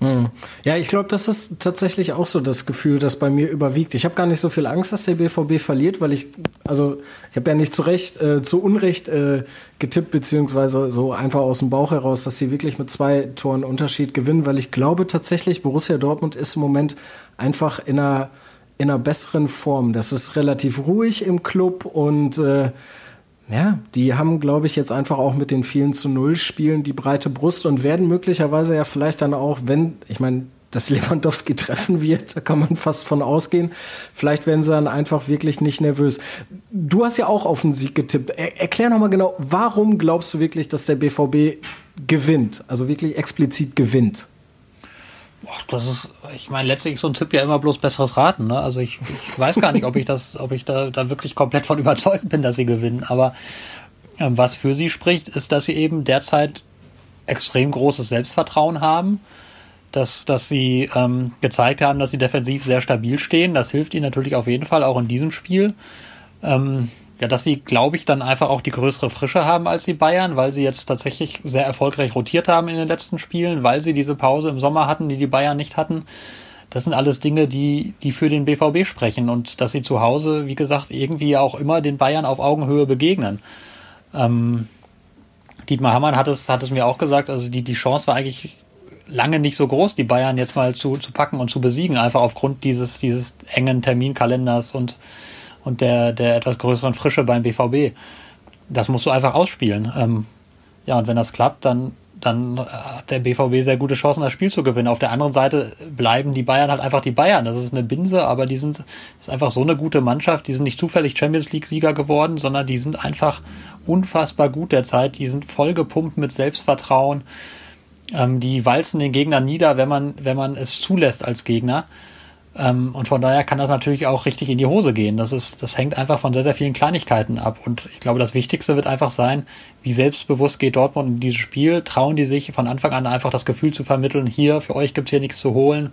Hm. Ja, ich glaube, das ist tatsächlich auch so das Gefühl, das bei mir überwiegt. Ich habe gar nicht so viel Angst, dass der BVB verliert, weil ich, also ich habe ja nicht zu Recht, äh, zu Unrecht äh, getippt, beziehungsweise so einfach aus dem Bauch heraus, dass sie wirklich mit zwei Toren Unterschied gewinnen, weil ich glaube tatsächlich, Borussia Dortmund ist im Moment einfach in einer, in einer besseren Form. Das ist relativ ruhig im Club und äh, ja, die haben, glaube ich, jetzt einfach auch mit den vielen zu Null Spielen die breite Brust und werden möglicherweise ja vielleicht dann auch, wenn, ich meine, dass Lewandowski treffen wird, da kann man fast von ausgehen. Vielleicht werden sie dann einfach wirklich nicht nervös. Du hast ja auch auf den Sieg getippt. Er erklär nochmal genau, warum glaubst du wirklich, dass der BVB gewinnt? Also wirklich explizit gewinnt? Das ist, ich meine, letztlich ist so ein Tipp ja immer bloß besseres Raten. Ne? Also ich, ich weiß gar nicht, ob ich das, ob ich da, da wirklich komplett von <laughs> überzeugt bin, dass sie gewinnen. Aber ähm, was für sie spricht, ist, dass sie eben derzeit extrem großes Selbstvertrauen haben, dass, dass sie ähm, gezeigt haben, dass sie defensiv sehr stabil stehen. Das hilft ihnen natürlich auf jeden Fall auch in diesem Spiel. Ähm, ja, dass sie, glaube ich, dann einfach auch die größere Frische haben als die Bayern, weil sie jetzt tatsächlich sehr erfolgreich rotiert haben in den letzten Spielen, weil sie diese Pause im Sommer hatten, die die Bayern nicht hatten. Das sind alles Dinge, die, die für den BVB sprechen und dass sie zu Hause, wie gesagt, irgendwie auch immer den Bayern auf Augenhöhe begegnen. Ähm, Dietmar Hammann hat es, hat es mir auch gesagt, also die, die Chance war eigentlich lange nicht so groß, die Bayern jetzt mal zu, zu packen und zu besiegen, einfach aufgrund dieses, dieses engen Terminkalenders und und der, der etwas größeren Frische beim BVB. Das musst du einfach ausspielen. Ähm, ja, und wenn das klappt, dann, dann hat der BVB sehr gute Chancen, das Spiel zu gewinnen. Auf der anderen Seite bleiben die Bayern halt einfach die Bayern. Das ist eine Binse, aber die sind, ist einfach so eine gute Mannschaft. Die sind nicht zufällig Champions League Sieger geworden, sondern die sind einfach unfassbar gut derzeit. Die sind voll gepumpt mit Selbstvertrauen. Ähm, die walzen den Gegner nieder, wenn man, wenn man es zulässt als Gegner. Ähm, und von daher kann das natürlich auch richtig in die Hose gehen. Das ist, das hängt einfach von sehr, sehr vielen Kleinigkeiten ab. Und ich glaube, das Wichtigste wird einfach sein, wie selbstbewusst geht Dortmund in dieses Spiel? Trauen die sich von Anfang an einfach das Gefühl zu vermitteln, hier, für euch gibt's hier nichts zu holen?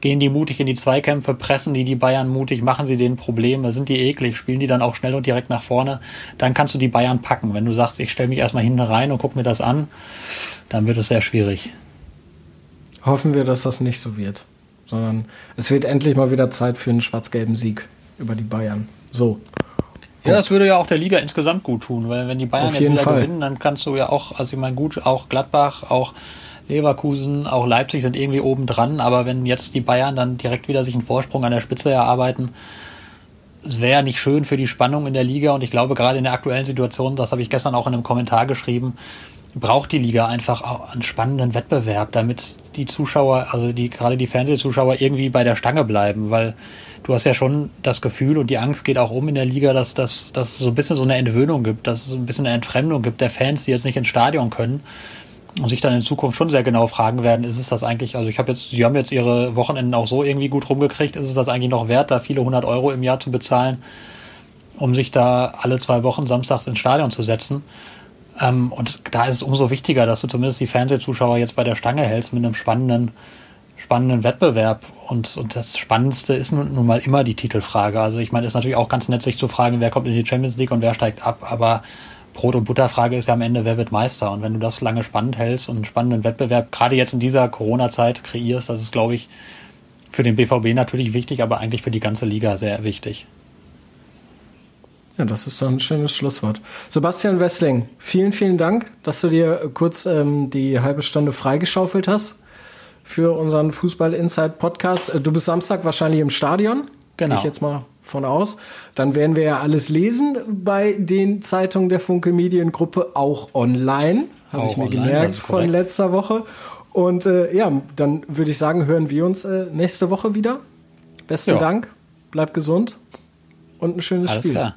Gehen die mutig in die Zweikämpfe, pressen die die Bayern mutig, machen sie denen Probleme, sind die eklig, spielen die dann auch schnell und direkt nach vorne? Dann kannst du die Bayern packen. Wenn du sagst, ich stelle mich erstmal hinten rein und guck mir das an, dann wird es sehr schwierig. Hoffen wir, dass das nicht so wird sondern es wird endlich mal wieder Zeit für einen schwarz-gelben Sieg über die Bayern. So. Ja, das würde ja auch der Liga insgesamt gut tun, weil wenn die Bayern jetzt wieder Fall. gewinnen, dann kannst du ja auch, also ich meine, gut, auch Gladbach, auch Leverkusen, auch Leipzig sind irgendwie oben dran, aber wenn jetzt die Bayern dann direkt wieder sich einen Vorsprung an der Spitze erarbeiten, es wäre nicht schön für die Spannung in der Liga und ich glaube gerade in der aktuellen Situation, das habe ich gestern auch in einem Kommentar geschrieben, braucht die Liga einfach einen spannenden Wettbewerb, damit die Zuschauer, also die gerade die Fernsehzuschauer irgendwie bei der Stange bleiben, weil du hast ja schon das Gefühl und die Angst geht auch um in der Liga, dass das dass es so ein bisschen so eine Entwöhnung gibt, dass es ein bisschen eine Entfremdung gibt der Fans, die jetzt nicht ins Stadion können und sich dann in Zukunft schon sehr genau fragen werden, ist es das eigentlich, also ich habe jetzt, sie haben jetzt ihre Wochenenden auch so irgendwie gut rumgekriegt, ist es das eigentlich noch wert, da viele hundert Euro im Jahr zu bezahlen, um sich da alle zwei Wochen samstags ins Stadion zu setzen? Ähm, und da ist es umso wichtiger, dass du zumindest die Fernsehzuschauer jetzt bei der Stange hältst mit einem spannenden, spannenden Wettbewerb. Und, und das Spannendste ist nun, nun mal immer die Titelfrage. Also ich meine, ist natürlich auch ganz nett, sich zu fragen, wer kommt in die Champions League und wer steigt ab. Aber Brot- und Butterfrage ist ja am Ende, wer wird Meister? Und wenn du das lange spannend hältst und einen spannenden Wettbewerb gerade jetzt in dieser Corona-Zeit kreierst, das ist, glaube ich, für den BVB natürlich wichtig, aber eigentlich für die ganze Liga sehr wichtig. Ja, das ist doch ein schönes Schlusswort. Sebastian Wessling, vielen, vielen Dank, dass du dir kurz ähm, die halbe Stunde freigeschaufelt hast für unseren Fußball Inside Podcast. Du bist Samstag wahrscheinlich im Stadion. Genau. Gehe ich jetzt mal von aus. Dann werden wir ja alles lesen bei den Zeitungen der Funke Mediengruppe, auch online. Habe ich mir online, gemerkt von letzter Woche. Und äh, ja, dann würde ich sagen, hören wir uns äh, nächste Woche wieder. Besten Ja. Dank. Bleib gesund und ein schönes Alles Spiel. klar.